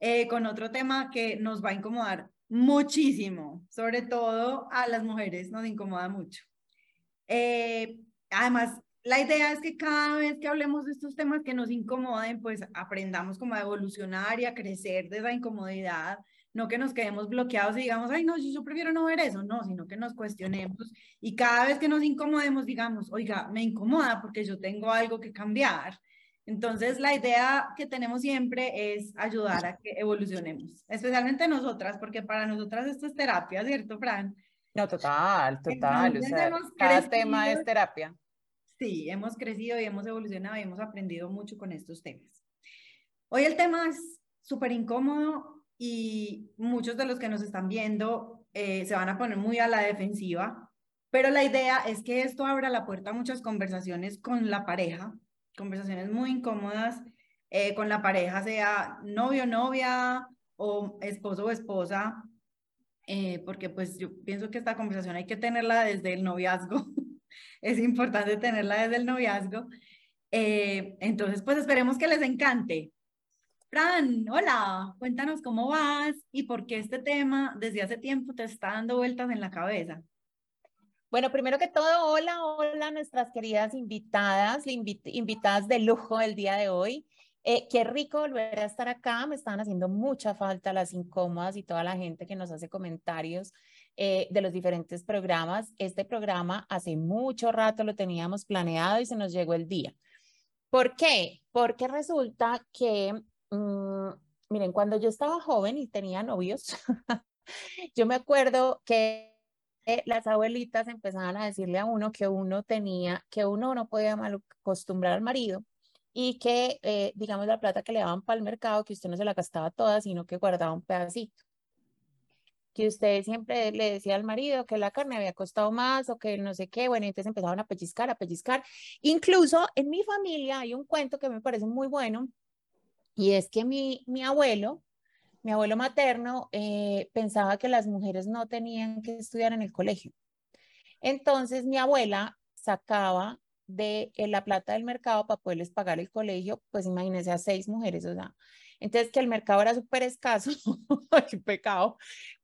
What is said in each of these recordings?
eh, con otro tema que nos va a incomodar muchísimo, sobre todo a las mujeres nos incomoda mucho. Eh, además, la idea es que cada vez que hablemos de estos temas que nos incomoden, pues aprendamos como a evolucionar y a crecer de esa incomodidad, no que nos quedemos bloqueados y digamos, ay, no, yo prefiero no ver eso, no, sino que nos cuestionemos y cada vez que nos incomodemos digamos, oiga, me incomoda porque yo tengo algo que cambiar. Entonces, la idea que tenemos siempre es ayudar a que evolucionemos, especialmente nosotras, porque para nosotras esto es terapia, ¿cierto, Fran? No, total, total. o sea, cada tema es terapia. Sí, hemos crecido y hemos evolucionado y hemos aprendido mucho con estos temas. Hoy el tema es súper incómodo y muchos de los que nos están viendo eh, se van a poner muy a la defensiva, pero la idea es que esto abra la puerta a muchas conversaciones con la pareja, conversaciones muy incómodas eh, con la pareja, sea novio, novia o esposo o esposa, eh, porque pues yo pienso que esta conversación hay que tenerla desde el noviazgo, es importante tenerla desde el noviazgo. entonces, pues esperemos que les encante. Fran, hola, cuéntanos cómo vas y por qué este tema desde hace tiempo te está dando vueltas en la cabeza. Bueno, primero que todo, hola, hola nuestras queridas invitadas, invitadas de lujo del día de hoy. Eh, qué rico volver a estar acá, me están haciendo mucha falta las incómodas y toda la gente que nos hace comentarios eh, de los diferentes programas. Este programa hace mucho rato lo teníamos planeado y se nos llegó el día. ¿Por qué? Porque resulta que Mm, miren, cuando yo estaba joven y tenía novios, yo me acuerdo que las abuelitas empezaban a decirle a uno que uno tenía, que uno no podía mal acostumbrar al marido y que, eh, digamos, la plata que le daban para el mercado, que usted no se la gastaba toda, sino que guardaba un pedacito. Que usted siempre le decía al marido que la carne había costado más o que no sé qué, bueno, entonces empezaban a pellizcar, a pellizcar. Incluso en mi familia hay un cuento que me parece muy bueno, y es que mi, mi abuelo, mi abuelo materno, eh, pensaba que las mujeres no tenían que estudiar en el colegio. Entonces mi abuela sacaba de eh, la plata del mercado para poderles pagar el colegio, pues imagínense a seis mujeres, o sea, entonces que el mercado era súper escaso, qué pecado,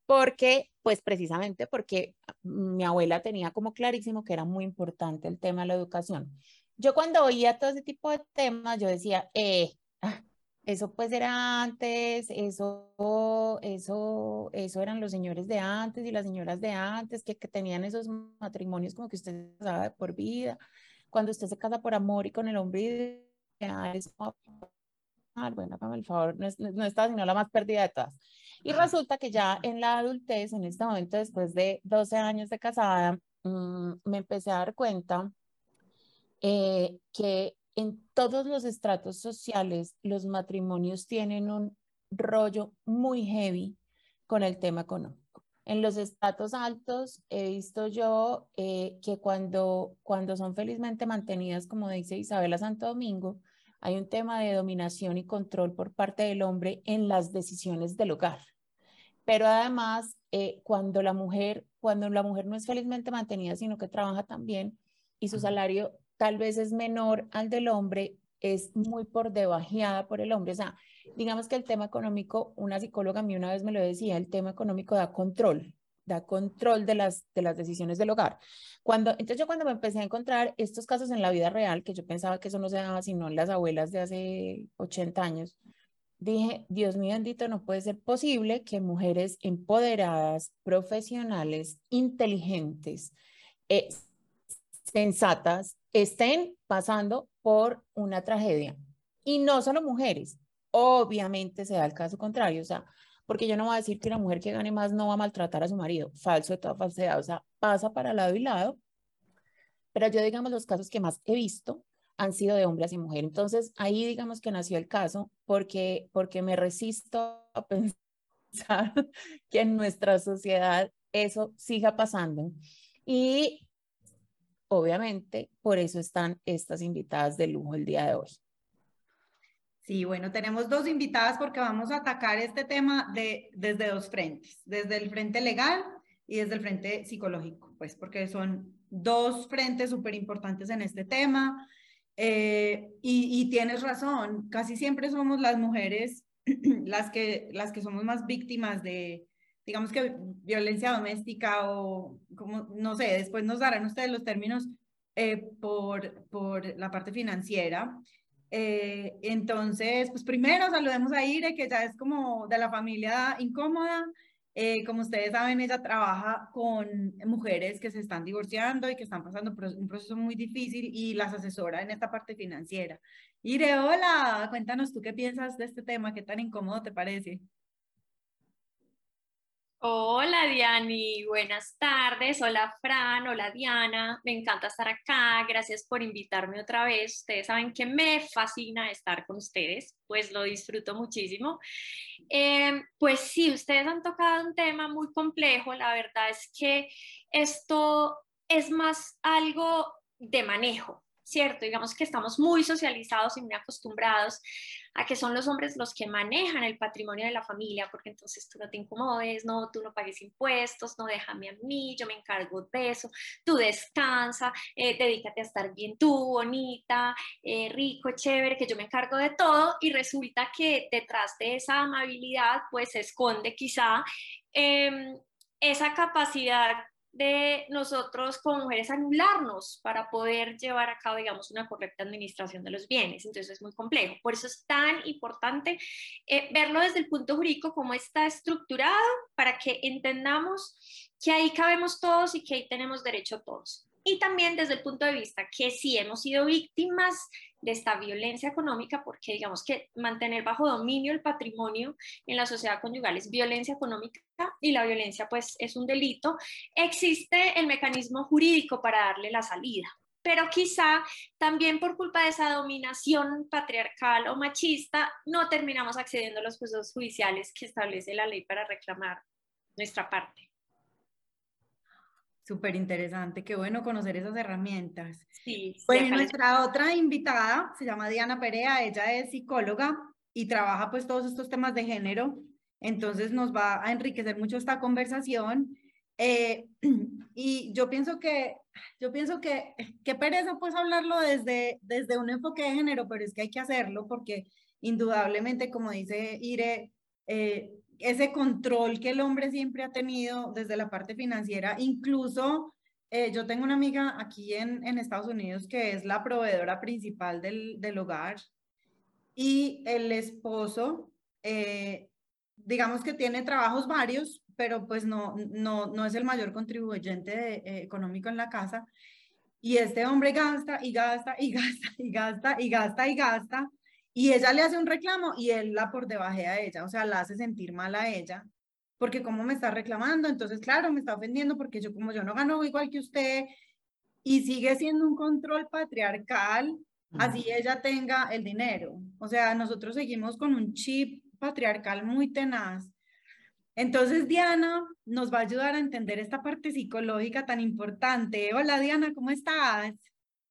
porque, pues precisamente porque mi abuela tenía como clarísimo que era muy importante el tema de la educación. Yo cuando oía todo ese tipo de temas, yo decía, eh, ah, eso pues era antes, eso, eso, eso eran los señores de antes y las señoras de antes que, que tenían esos matrimonios como que usted se casaba por vida. Cuando usted se casa por amor y con el hombre es bueno, por favor, no, es, no está sino la más perdida de todas. Y resulta que ya en la adultez, en este momento, después de 12 años de casada, mm, me empecé a dar cuenta eh, que en todos los estratos sociales los matrimonios tienen un rollo muy heavy con el tema económico. En los estratos altos he visto yo eh, que cuando, cuando son felizmente mantenidas, como dice Isabela Santo Domingo, hay un tema de dominación y control por parte del hombre en las decisiones del hogar. Pero además, eh, cuando la mujer, cuando la mujer no es felizmente mantenida, sino que trabaja también y su salario tal vez es menor al del hombre, es muy por debajeada por el hombre. O sea, digamos que el tema económico, una psicóloga a mí una vez me lo decía, el tema económico da control, da control de las, de las decisiones del hogar. Cuando, entonces yo cuando me empecé a encontrar estos casos en la vida real, que yo pensaba que eso no se daba sino en las abuelas de hace 80 años, dije, Dios mío bendito, no puede ser posible que mujeres empoderadas, profesionales, inteligentes, eh, sensatas, estén pasando por una tragedia. Y no solo mujeres, obviamente se da el caso contrario, o sea, porque yo no voy a decir que una mujer que gane más no va a maltratar a su marido, falso de toda falsedad, o sea, pasa para lado y lado, pero yo digamos los casos que más he visto han sido de hombres y mujeres. Entonces, ahí digamos que nació el caso porque, porque me resisto a pensar que en nuestra sociedad eso siga pasando. Y obviamente, por eso están estas invitadas de lujo el día de hoy. Sí, bueno, tenemos dos invitadas porque vamos a atacar este tema de, desde dos frentes, desde el frente legal y desde el frente psicológico, pues porque son dos frentes súper importantes en este tema. Eh, y, y, tienes razón, casi siempre somos las mujeres las que, las que somos más víctimas de, digamos que violencia doméstica o como, no sé, después nos darán ustedes los términos eh, por, por la parte financiera. Eh, entonces, pues primero saludemos a Ire, que ya es como de la familia incómoda. Eh, como ustedes saben, ella trabaja con mujeres que se están divorciando y que están pasando por un proceso muy difícil y las asesora en esta parte financiera. Ire, hola, cuéntanos tú qué piensas de este tema, qué tan incómodo te parece. Hola Diani, buenas tardes. Hola Fran, hola Diana. Me encanta estar acá. Gracias por invitarme otra vez. Ustedes saben que me fascina estar con ustedes, pues lo disfruto muchísimo. Em, pues sí, ustedes han tocado un tema muy complejo. La verdad es que esto es más algo de manejo, ¿cierto? Digamos que estamos muy socializados y muy acostumbrados a que son los hombres los que manejan el patrimonio de la familia, porque entonces tú no te incomodes, no, tú no pagues impuestos, no déjame a mí, yo me encargo de eso, tú descansa, eh, dedícate a estar bien tú, bonita, eh, rico, chévere, que yo me encargo de todo y resulta que detrás de esa amabilidad pues se esconde quizá em, esa capacidad de nosotros como mujeres anularnos para poder llevar a cabo, digamos, una correcta administración de los bienes. Entonces es muy complejo. Por eso es tan importante eh, verlo desde el punto jurídico, cómo está estructurado, para que entendamos que ahí cabemos todos y que ahí tenemos derecho todos. Y también desde el punto de vista que si hemos sido víctimas de esta violencia económica, porque digamos que mantener bajo dominio el patrimonio en la sociedad conyugal es violencia económica y la violencia pues es un delito, existe el mecanismo jurídico para darle la salida. Pero quizá también por culpa de esa dominación patriarcal o machista, no terminamos accediendo a los procesos judiciales que establece la ley para reclamar nuestra parte. Súper interesante, qué bueno conocer esas herramientas. Sí, bueno, nuestra otra invitada se llama Diana Perea, ella es psicóloga y trabaja pues todos estos temas de género, entonces nos va a enriquecer mucho esta conversación. Eh, y yo pienso que, yo pienso que, qué pereza pues hablarlo desde, desde un enfoque de género, pero es que hay que hacerlo porque indudablemente, como dice Ire, eh, ese control que el hombre siempre ha tenido desde la parte financiera, incluso eh, yo tengo una amiga aquí en, en, Estados Unidos que es la proveedora principal del, del hogar y el esposo, eh, digamos que tiene trabajos varios, pero pues no, no, no es el mayor contribuyente eh, económico en la casa. Y este hombre gasta y gasta y gasta y gasta y gasta y gasta y ella le hace un reclamo y él la por debaje a ella, o sea, la hace sentir mal a ella, porque como me está reclamando, entonces claro, me está ofendiendo porque yo como yo no gano igual que usted y sigue siendo un control patriarcal, así ella tenga el dinero. O sea, nosotros seguimos con un chip patriarcal muy tenaz. Entonces Diana nos va a ayudar a entender esta parte psicológica tan importante. Hola Diana, ¿cómo estás?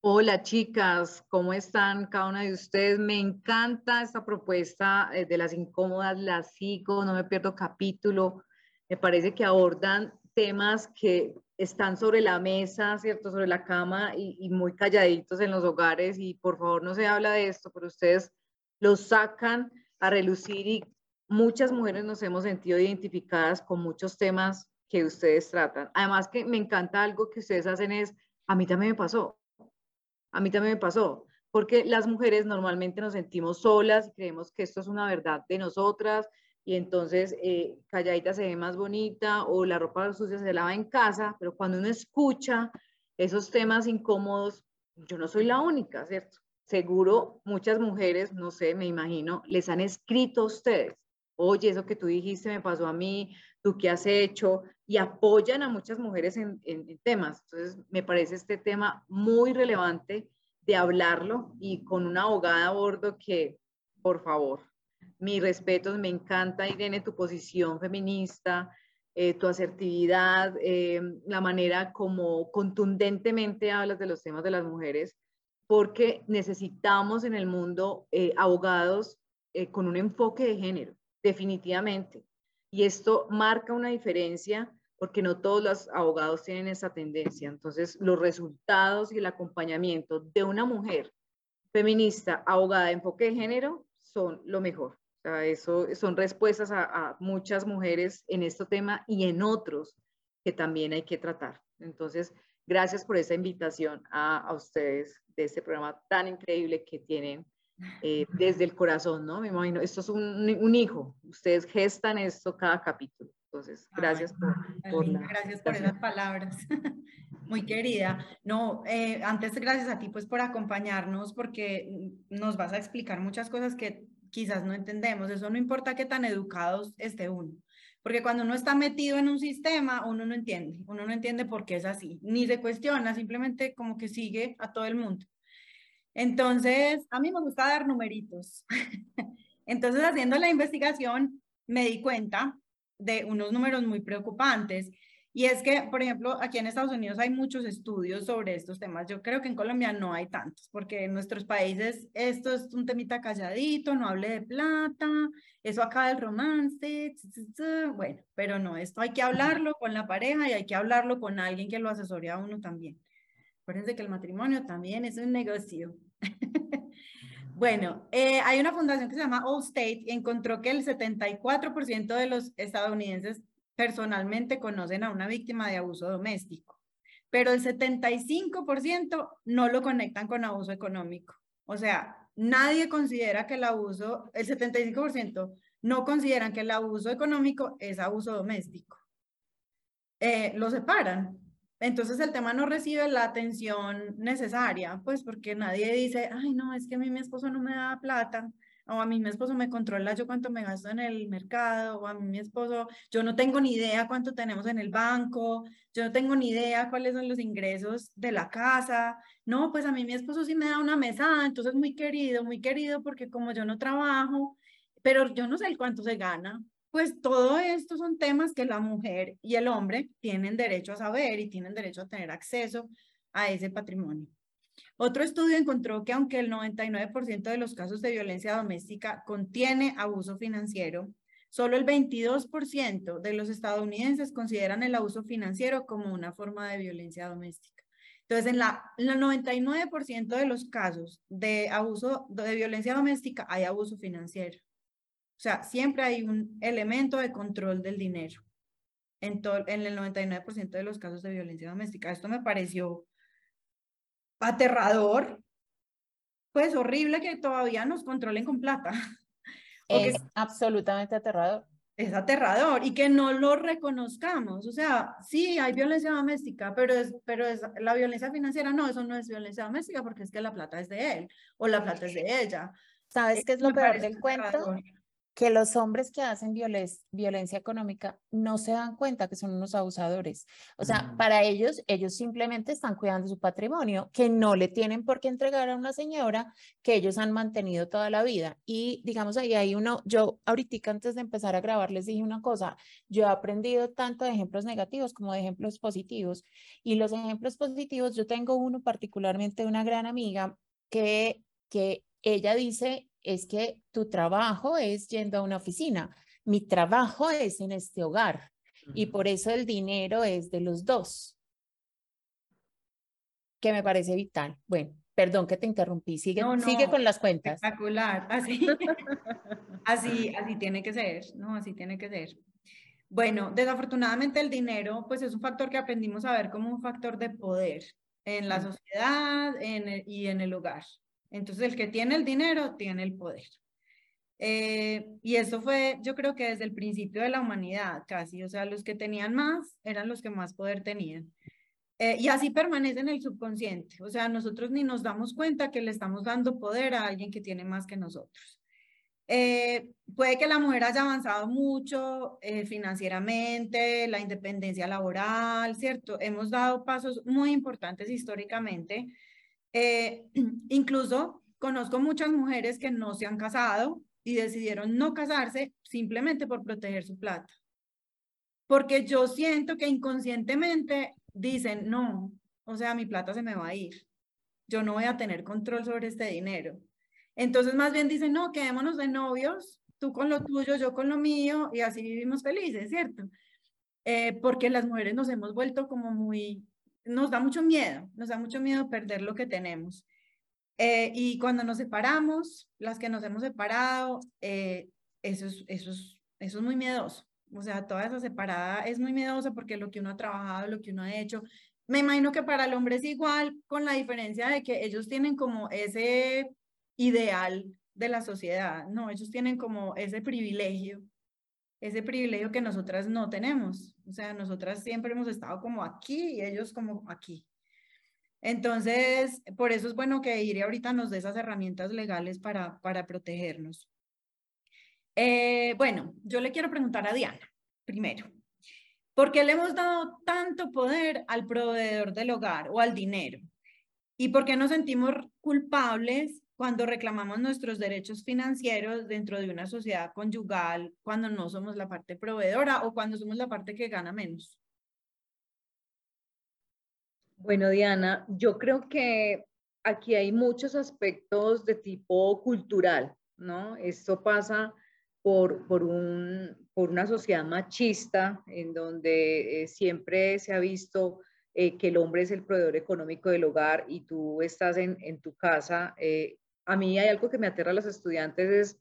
Hola chicas, ¿cómo están cada una de ustedes? Me encanta esta propuesta eh, de las incómodas, las sigo, no me pierdo capítulo. Me parece que abordan temas que están sobre la mesa, ¿cierto? Sobre la cama y, muy calladitos en los hogares y por favor no se habla de esto, pero ustedes los sacan a relucir y muchas mujeres nos hemos sentido identificadas con muchos temas que ustedes tratan. Además que me encanta algo que ustedes hacen es, a mí también me pasó, a mí también me pasó, porque las mujeres normalmente nos sentimos solas y creemos que esto es una verdad de nosotras y entonces eh, calladita se ve más bonita o la ropa sucia se lava en casa, pero cuando uno escucha esos temas incómodos, yo no soy la única, ¿cierto? Seguro muchas mujeres, no sé, me imagino, les han escrito a ustedes, oye, eso que tú dijiste me pasó a mí, tú qué has hecho, y apoyan a muchas mujeres en, temas. Entonces, me parece este tema muy relevante de hablarlo y con una abogada a bordo que, por favor, mis respetos, me encanta, Irene, tu posición feminista, eh, tu asertividad, eh, la manera como contundentemente hablas de los temas de las mujeres, porque necesitamos en el mundo eh, abogados con un enfoque de género, definitivamente. Y esto marca una diferencia porque no todos los abogados tienen esa tendencia. Entonces, los resultados y el acompañamiento de una mujer feminista, abogada de enfoque de género, son lo mejor. Eso son respuestas a, a muchas mujeres en este tema y en otros que también hay que tratar. Entonces, gracias por esa invitación a, a ustedes de este programa tan increíble que tienen eh, desde el corazón, ¿no? Me imagino, esto es un, un, hijo, ustedes gestan esto cada capítulo. Entonces, gracias por, por la, Gracias por esas palabras. Muy querida. No, eh, antes gracias a ti pues por acompañarnos porque nos vas a explicar muchas cosas que quizás no entendemos. Eso no importa qué tan educados esté uno. Porque cuando uno está metido en un sistema, uno no entiende, uno no entiende por qué es así, ni se cuestiona, simplemente como que sigue a todo el mundo. Entonces, a mí me gusta dar numeritos. Entonces, haciendo la investigación, me di cuenta de unos números muy preocupantes. Y es que, por ejemplo, aquí en Estados Unidos hay muchos estudios sobre estos temas. Yo creo que en Colombia no hay tantos, porque en nuestros países esto es un temita calladito, no hable de plata, eso acaba del romance, bueno, pero no, esto hay que hablarlo con la pareja y hay que hablarlo con alguien que lo asesore a uno también. Acuérdense que el matrimonio también es un negocio. Bueno, eh, hay una fundación que se llama Allstate y encontró que el 74% de los estadounidenses personalmente conocen a una víctima de abuso doméstico, pero el 75% no lo conectan con abuso económico. O sea, nadie considera que el abuso, el 75% no consideran que el abuso económico es abuso doméstico. Eh, lo separan. Entonces el tema no recibe la atención necesaria, pues porque nadie dice, ay, no, es que a mí mi esposo no me da plata, o a mí mi esposo me controla yo cuánto me gasto en el mercado, o a mí mi esposo, yo no tengo ni idea cuánto tenemos en el banco, yo no tengo ni idea cuáles son los ingresos de la casa, no, pues a mí mi esposo sí me da una mesada, entonces muy querido, muy querido porque como yo no trabajo, pero yo no sé cuánto se gana, pues todo esto son temas que la mujer y el hombre tienen derecho a saber y tienen derecho a tener acceso a ese patrimonio. Otro estudio encontró que aunque el 99% de los casos de violencia doméstica contiene abuso financiero, solo el 22% de los estadounidenses consideran el abuso financiero como una forma de violencia doméstica. Entonces, en la, el 99% de los casos de abuso de violencia doméstica hay abuso financiero. O sea, siempre hay un elemento de control del dinero en, en el 99% de los casos de violencia doméstica. Esto me pareció aterrador, pues horrible que todavía nos controlen con plata. Es absolutamente aterrador. Es aterrador y que no lo reconozcamos. O sea, sí, hay violencia doméstica, pero es, pero es la violencia financiera, no, eso no es violencia doméstica porque es que la plata es de él o la plata es de ella. ¿Sabes qué es lo peor del cuento? Que los hombres que hacen violencia económica no se dan cuenta que son unos abusadores. O sea, mm. para ellos, ellos simplemente están cuidando su patrimonio, que no le tienen por qué entregar a una señora que ellos han mantenido toda la vida. Y digamos, ahí hay uno, yo ahorita antes de empezar a grabar les dije una cosa, yo he aprendido tanto de ejemplos negativos como de ejemplos positivos. Y los ejemplos positivos, yo tengo uno particularmente una gran amiga que, que ella dice, es que tu trabajo es yendo a una oficina, mi trabajo es en este hogar y por eso el dinero es de los dos, que me parece vital. Bueno, perdón que te interrumpí, sigue, sigue con las cuentas. Espectacular, así, así, así tiene que ser, ¿no? Así tiene que ser. Bueno, desafortunadamente el dinero, pues es un factor que aprendimos a ver como un factor de poder en la sociedad y en el hogar. Entonces, el que tiene el dinero tiene el poder. Eh, y eso fue, yo creo que desde el principio de la humanidad casi, o sea, los que tenían más eran los que más poder tenían. Eh, y así permanece en el subconsciente, o sea, nosotros ni nos damos cuenta que le estamos dando poder a alguien que tiene más que nosotros. Eh, puede que la mujer haya avanzado mucho financieramente, la independencia laboral, ¿cierto? Hemos dado pasos muy importantes históricamente, eh, incluso conozco muchas mujeres que no se han casado y decidieron no casarse simplemente por proteger su plata. Porque yo siento que inconscientemente dicen, no, o sea, mi plata se me va a ir. Yo no voy a tener control sobre este dinero. Entonces más bien dicen, no, quedémonos de novios, tú con lo tuyo, yo con lo mío, y así vivimos felices, ¿cierto? Eh, porque las mujeres nos hemos vuelto como muy nos da mucho miedo, nos da mucho miedo perder lo que tenemos. Eh, y cuando nos separamos, las que nos hemos separado, eh, eso, es, eso, es, eso es muy miedoso. O sea, toda esa separada es muy miedosa porque lo que uno ha trabajado, lo que uno ha hecho, me imagino que para el hombre es igual, con la diferencia de que ellos tienen como ese ideal de la sociedad, no, ellos tienen como ese privilegio, ese privilegio que nosotras no tenemos. O sea, nosotras siempre hemos estado como aquí y ellos como aquí. Entonces, por eso es bueno que Iri ahorita nos dé esas herramientas legales para, para protegernos. Eh, bueno, yo le quiero preguntar a Diana, primero, ¿por qué le hemos dado tanto poder al proveedor del hogar o al dinero? ¿Y por qué nos sentimos culpables cuando reclamamos nuestros derechos financieros dentro de una sociedad conyugal, cuando no somos la parte proveedora o cuando somos la parte que gana menos? Bueno, Diana, yo creo que aquí hay muchos aspectos de tipo cultural, ¿no? Esto pasa por, por, un, por una sociedad machista en donde eh, siempre se ha visto eh, que el hombre es el proveedor económico del hogar y tú estás en, en tu casa. Eh, a mí hay algo que me aterra a los estudiantes es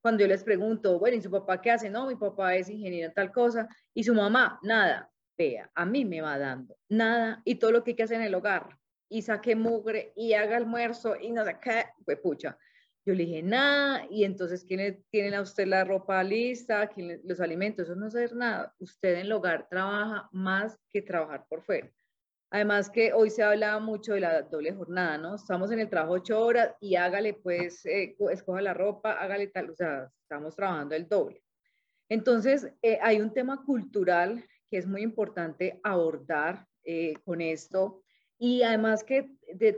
cuando yo les pregunto, bueno, ¿y su papá qué hace? No, mi papá es ingeniero en tal cosa. ¿Y su mamá? Nada. Vea, a mí me va dando nada y todo lo que hay que hacer en el hogar. Y saque mugre y haga almuerzo y no sé qué, pues pucha. Yo le dije, nada, y entonces, ¿quién tienen a usted la ropa lista? ¿Quién los alimentos? Eso no es nada. Usted en el hogar trabaja más que trabajar por fuera. Además que hoy se hablaba mucho de la doble jornada, ¿no? Estamos en el trabajo ocho horas y hágale pues, eh, escoja la ropa, hágale tal, o sea, estamos trabajando el doble. Entonces, eh, hay un tema cultural que es muy importante abordar eh, con esto y además que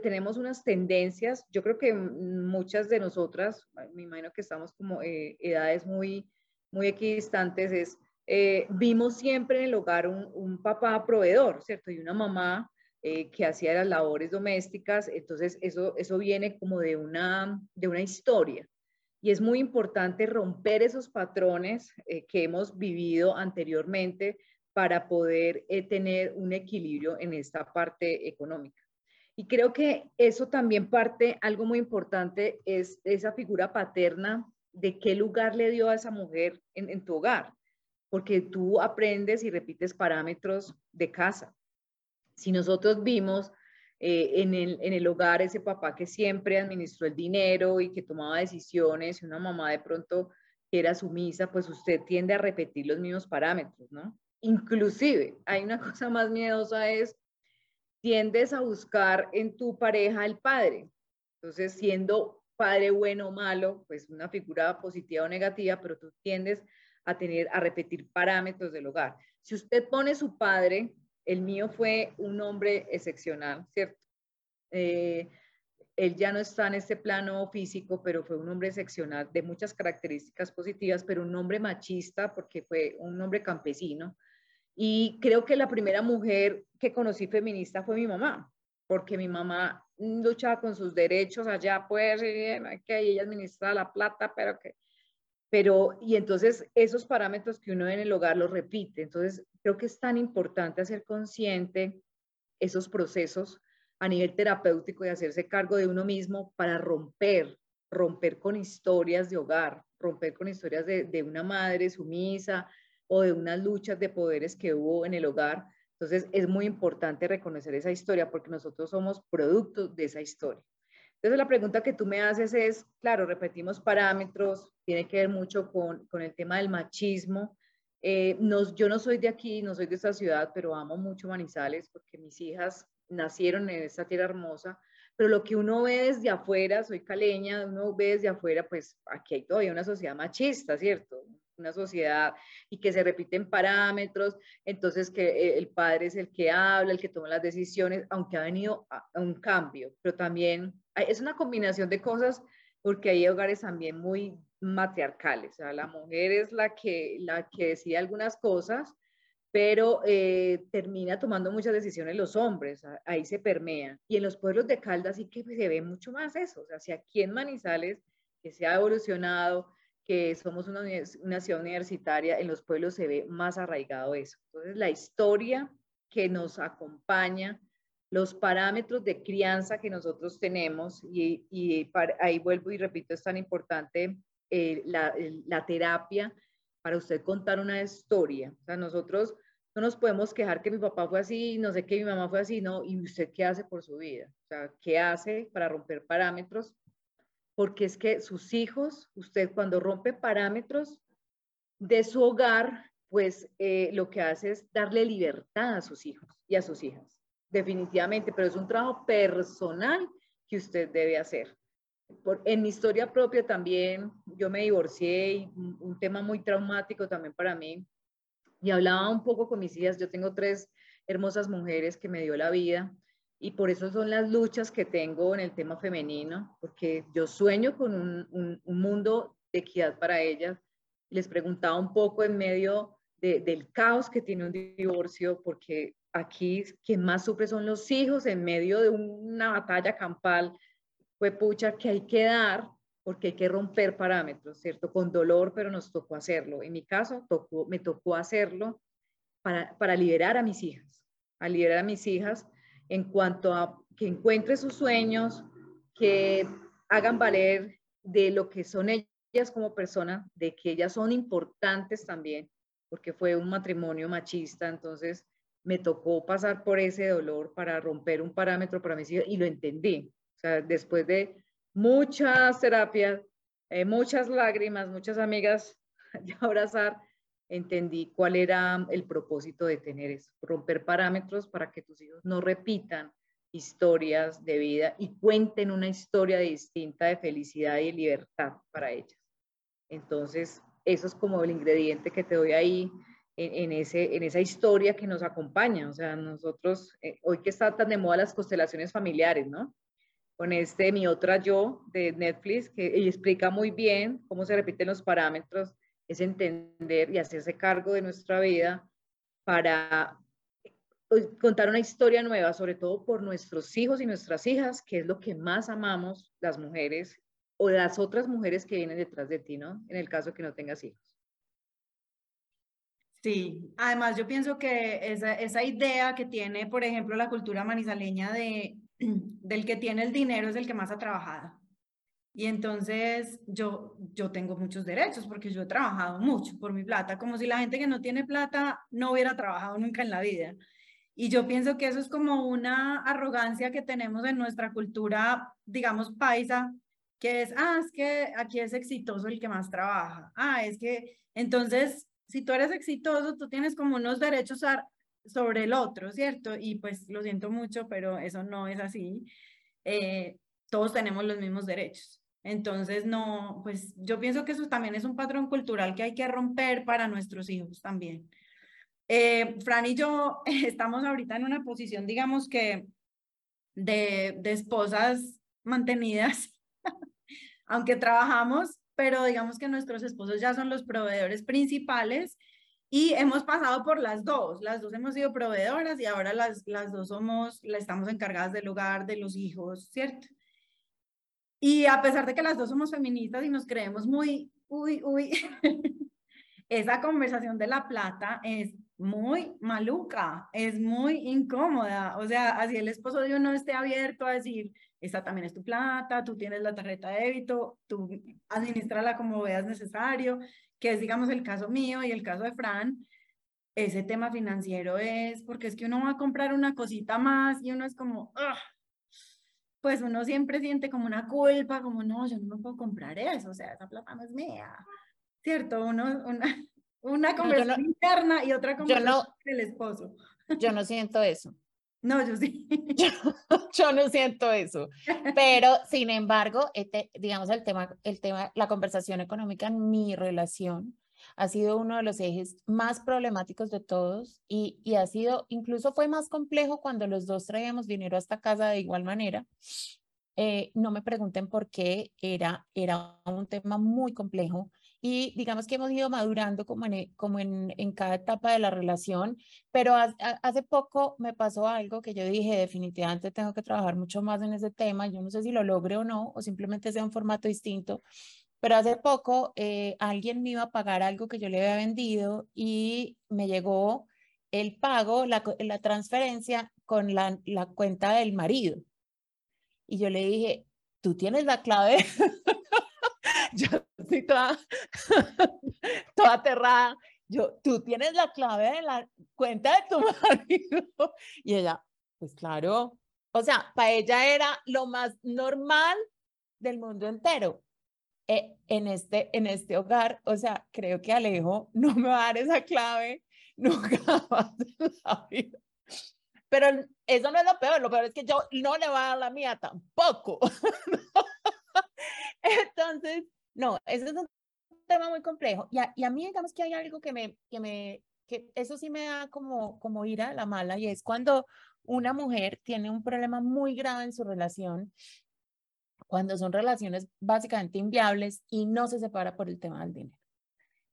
tenemos unas tendencias, yo creo que muchas de nosotras, me imagino que estamos como eh, edades muy, muy equidistantes, es, eh, vimos siempre en el hogar un, un, papá proveedor, ¿cierto? Y una mamá eh, que hacía las labores domésticas, entonces eso, eso viene como de una, de una historia. Y es muy importante romper esos patrones que hemos vivido anteriormente para poder eh, tener un equilibrio en esta parte económica. Y creo que eso también parte, algo muy importante, es esa figura paterna de qué lugar le dio a esa mujer en, tu hogar, porque tú aprendes y repites parámetros de casa. Si nosotros vimos eh, en, el, en el hogar ese papá que siempre administró el dinero y que tomaba decisiones, y una mamá de pronto que era sumisa, pues usted tiende a repetir los mismos parámetros, ¿no? Inclusive, hay una cosa más miedosa es, tiendes a buscar en tu pareja el padre. Entonces, siendo padre bueno o malo, pues una figura positiva o negativa, pero tú tiendes a tener, a repetir parámetros del hogar. Si usted pone su padre, el mío fue un hombre excepcional, ¿cierto? Eh, él ya no está en este plano físico, pero fue un hombre excepcional de muchas características positivas, pero un hombre machista porque fue un hombre campesino, y creo que la primera mujer que conocí feminista fue mi mamá, porque mi mamá luchaba con sus derechos allá, pues, que ella administraba la plata, pero que... Pero, y entonces esos parámetros que uno en el hogar los repite. Entonces, creo que es tan importante hacer consciente esos procesos a nivel terapéutico y hacerse cargo de uno mismo para romper, romper con historias de hogar, romper con historias de, de una madre sumisa, o de unas luchas de poderes que hubo en el hogar. Entonces es muy importante reconocer esa historia porque nosotros somos productos de esa historia. Entonces la pregunta que tú me haces es, claro, repetimos parámetros, tiene que ver mucho con, con el tema del machismo. Eh, nos, yo no soy de aquí, no soy de esta ciudad, pero amo mucho Manizales porque mis hijas nacieron en esta tierra hermosa, pero lo que uno ve desde afuera, soy caleña, uno ve desde afuera, pues aquí hay todavía una sociedad machista, ¿cierto? una sociedad y que se repiten parámetros, entonces que eh, el padre es el que habla, el que toma las decisiones, aunque ha venido a, un cambio, pero también es una combinación de cosas porque hay hogares también muy matriarcales, o sea, la mujer es la que, la que decide algunas cosas, pero eh, termina tomando muchas decisiones los hombres, ahí se permea. Y en los pueblos de Caldas sí que se ve mucho más eso, o sea, si aquí en Manizales, que se ha evolucionado, que somos una, una, ciudad universitaria, en los pueblos se ve más arraigado eso. Entonces, la historia que nos acompaña, los parámetros de crianza que nosotros tenemos, y, y ahí vuelvo y repito, es tan importante eh, la, terapia para usted contar una historia. O sea, nosotros no nos podemos quejar que mi papá fue así, no sé qué, mi mamá fue así, no, y usted qué hace por su vida. O sea, qué hace para romper parámetros, porque es que sus hijos, usted cuando rompe parámetros de su hogar, pues eh, lo que hace es darle libertad a sus hijos y a sus hijas, definitivamente, pero es un trabajo personal que usted debe hacer. En mi historia propia también, yo me divorcié y un, tema muy traumático también para mí, y hablaba un poco con mis hijas, yo tengo tres hermosas mujeres que me dio la vida, y por eso son las luchas que tengo en el tema femenino, porque yo sueño con un mundo de equidad para ellas. Les preguntaba un poco en medio del caos que tiene un divorcio, porque aquí quien más sufre son los hijos en medio de una batalla campal, fue pucha que hay que dar porque hay que romper parámetros, ¿cierto? Con dolor, pero nos tocó hacerlo. En mi caso, tocó, me tocó hacerlo para, para liberar a mis hijas, a liberar a mis hijas en cuanto a que encuentre sus sueños, que hagan valer de lo que son ellas como personas, de que ellas son importantes también porque fue un matrimonio machista, entonces me tocó pasar por ese dolor para romper un parámetro para mis hijas y lo entendí. Después de muchas terapias, eh, muchas lágrimas, muchas amigas de abrazar, entendí cuál era el propósito de tener eso, romper parámetros para que tus hijos no repitan historias de vida y cuenten una historia distinta de felicidad y libertad para ellas. Entonces, eso es como el ingrediente que te doy ahí en, ese, en esa historia que nos acompaña. O sea, nosotros, eh, hoy que está tan de moda las constelaciones familiares, ¿no? Con este Mi Otra Yo de Netflix, que explica muy bien cómo se repiten los parámetros, es entender y hacerse cargo de nuestra vida para pues, contar una historia nueva, sobre todo por nuestros hijos y nuestras hijas, que es lo que más amamos las mujeres o las otras mujeres que vienen detrás de ti, ¿no? En el caso que no tengas hijos. Sí, además yo pienso que esa, esa idea que tiene, por ejemplo, la cultura manizaleña de, del que tiene el dinero es el que más ha trabajado. Y entonces yo, yo tengo muchos derechos porque yo he trabajado mucho por mi plata, como si la gente que no tiene plata no hubiera trabajado nunca en la vida. Y yo pienso que eso es como una arrogancia que tenemos en nuestra cultura, digamos, paisa, que es, ah, es que aquí es exitoso el que más trabaja. Ah, es que entonces, si tú eres exitoso, tú tienes como unos derechos sobre el otro, ¿cierto? Y pues lo siento mucho, pero eso no es así. Eh, todos tenemos los mismos derechos. Entonces, no, pues yo pienso que eso también es un patrón cultural que hay que romper para nuestros hijos también. Eh, Fran y yo estamos ahorita en una posición, digamos que, de, de esposas mantenidas aunque trabajamos, pero digamos que nuestros esposos ya son los proveedores principales y hemos pasado por las dos, las dos hemos sido proveedoras y ahora las, las dos somos, estamos encargadas del hogar, de los hijos, ¿cierto? Y a pesar de que las dos somos feministas y nos creemos muy, uy, uy, esa conversación de la plata es muy maluca, es muy incómoda. O sea, así el esposo de uno esté abierto a decir, esta también es tu plata, tú tienes la tarjeta de débito, tú administrala como veas necesario, que es, digamos, el caso mío y el caso de Fran. Ese tema financiero es porque es que uno va a comprar una cosita más y uno es como, pues uno siempre siente como una culpa, como no, yo no me puedo comprar eso, o sea, esa plata no es mía, ¿cierto? Uno, una, una conversación interna y otra conversación del esposo. Yo no siento eso. No, yo sí. Yo, no siento eso. Pero, sin embargo, este, digamos, el tema, el tema, la conversación económica en mi relación ha sido uno de los ejes más problemáticos de todos y, y ha sido, incluso fue más complejo cuando los dos traíamos dinero a esta casa de igual manera. Eh, no me pregunten por qué, era, era un tema muy complejo y digamos que hemos ido madurando como en, como en, en cada etapa de la relación, pero hace poco me pasó algo que yo dije, definitivamente tengo que trabajar mucho más en ese tema, yo no sé si lo logre o no, o simplemente sea un formato distinto, pero hace poco eh, alguien me iba a pagar algo que yo le había vendido y me llegó el pago, la, la transferencia con la, la cuenta del marido. Y yo le dije, tú tienes la clave. yo estoy toda, toda aterrada. Yo, tú tienes la clave de la cuenta de tu marido. Y ella, pues claro. O sea, para ella era lo más normal del mundo entero. Eh, en, este, en este hogar, o sea, creo que Alejo no me va a dar esa clave nunca más en la vida. Pero eso no es lo peor, lo peor es que yo no le voy a dar la mía tampoco. Entonces, no, ese es un tema muy complejo. Y a, a, mí, digamos que hay algo que me, que me, que eso sí me da como, como ira la mala, y es cuando una mujer tiene un problema muy grave en su relación, cuando son relaciones básicamente inviables y no se separa por el tema del dinero.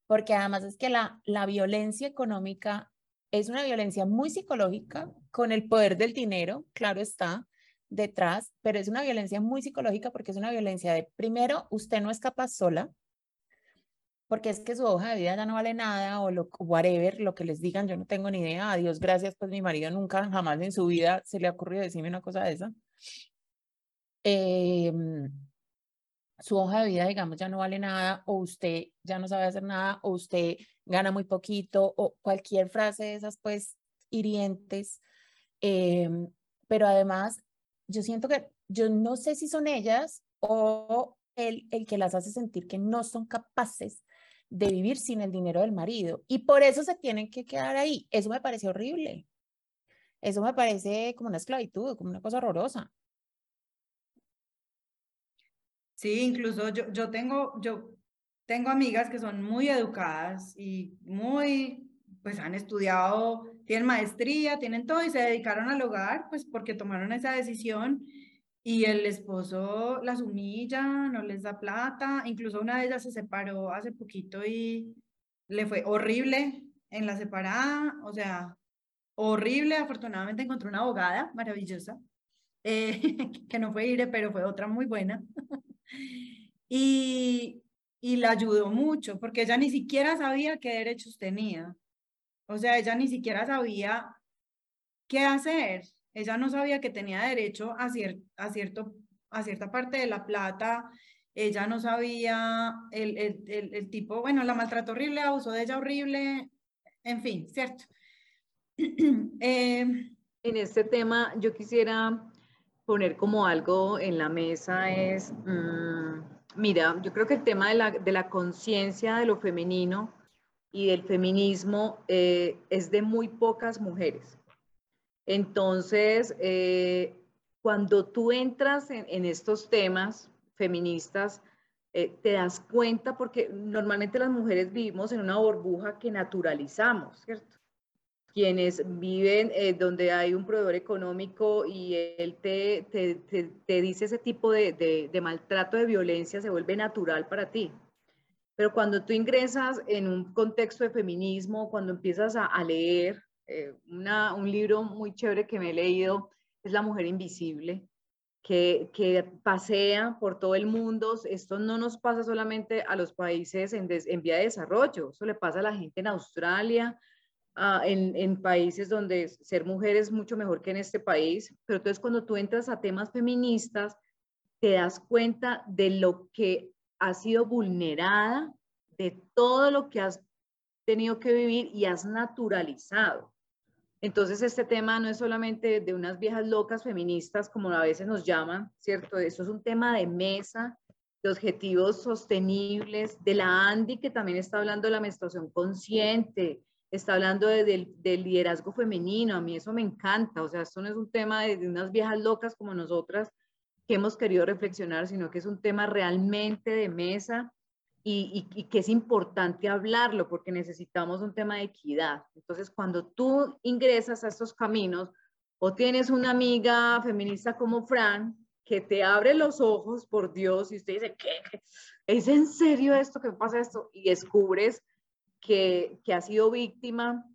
Porque además es que la, la violencia económica es una violencia muy psicológica con el poder del dinero, claro está, detrás, pero es una violencia muy psicológica porque es una violencia de, primero, usted no es capaz sola, porque es que su hoja de vida ya no vale nada o lo, whatever, lo que les digan, yo no tengo ni idea, adiós, gracias, pues mi marido nunca, jamás en su vida se le ha ocurrido decirme una cosa de esa. Em, su hoja de vida, digamos, ya no vale nada, o usted ya no sabe hacer nada, o usted gana muy poquito, o cualquier frase de esas, pues, hirientes. Em, pero además, yo siento que, yo no sé si son ellas o el, el que las hace sentir que no son capaces de vivir sin el dinero del marido. Y por eso se tienen que quedar ahí. Eso me parece horrible. Eso me parece como una esclavitud, como una cosa horrorosa. Sí, incluso yo, yo, tengo, yo tengo amigas que son muy educadas y muy, pues han estudiado, tienen maestría, tienen todo y se dedicaron al hogar, pues porque tomaron esa decisión y el esposo las humilla, no les da plata, incluso una de ellas se separó hace poquito y le fue horrible en la separada, o sea, horrible, afortunadamente encontró una abogada maravillosa, eh, que no fue Ire, pero fue otra muy buena. y, y la ayudó mucho, porque ella ni siquiera sabía qué derechos tenía. O sea, ella ni siquiera sabía qué hacer. Ella no sabía que tenía derecho a, cierto, a cierta parte de la plata. Ella no sabía el, tipo, bueno, la maltrató horrible, abusó de ella horrible, en fin, ¿cierto? eh, en este tema yo quisiera poner como algo en la mesa es, mmm, mira, yo creo que el tema de la, de la conciencia de lo femenino y del feminismo eh, es de muy pocas mujeres. Entonces, eh, cuando tú entras en, estos temas feministas, eh, te das cuenta porque normalmente las mujeres vivimos en una burbuja que naturalizamos, ¿cierto? quienes viven donde hay un proveedor económico y él te, te, te, dice ese tipo de, de, maltrato, de violencia, se vuelve natural para ti. Pero cuando tú ingresas en un contexto de feminismo, cuando empiezas a, leer eh, una, un libro muy chévere que me he leído, es La Mujer Invisible, que, que, pasea por todo el mundo. Esto no nos pasa solamente a los países en, en vía de desarrollo, eso le pasa a la gente en Australia, Ah, en, en, países donde ser mujer es mucho mejor que en este país, pero entonces cuando tú entras a temas feministas, te das cuenta de lo que ha sido vulnerada, de todo lo que has tenido que vivir y has naturalizado. Entonces este tema no es solamente de unas viejas locas feministas, como a veces nos llaman, ¿cierto? Eso es un tema de mesa, de objetivos sostenibles, de la ANDI, que también está hablando de la menstruación consciente, está hablando de, del, liderazgo femenino, a mí eso me encanta, o sea, esto no es un tema de, unas viejas locas como nosotras que hemos querido reflexionar, sino que es un tema realmente de mesa y, y, que es importante hablarlo porque necesitamos un tema de equidad. Entonces, cuando tú ingresas a estos caminos o tienes una amiga feminista como Fran, que te abre los ojos, por Dios, y usted dice, ¿qué? ¿Es en serio esto que pasa esto? Y descubres que, que ha sido víctima,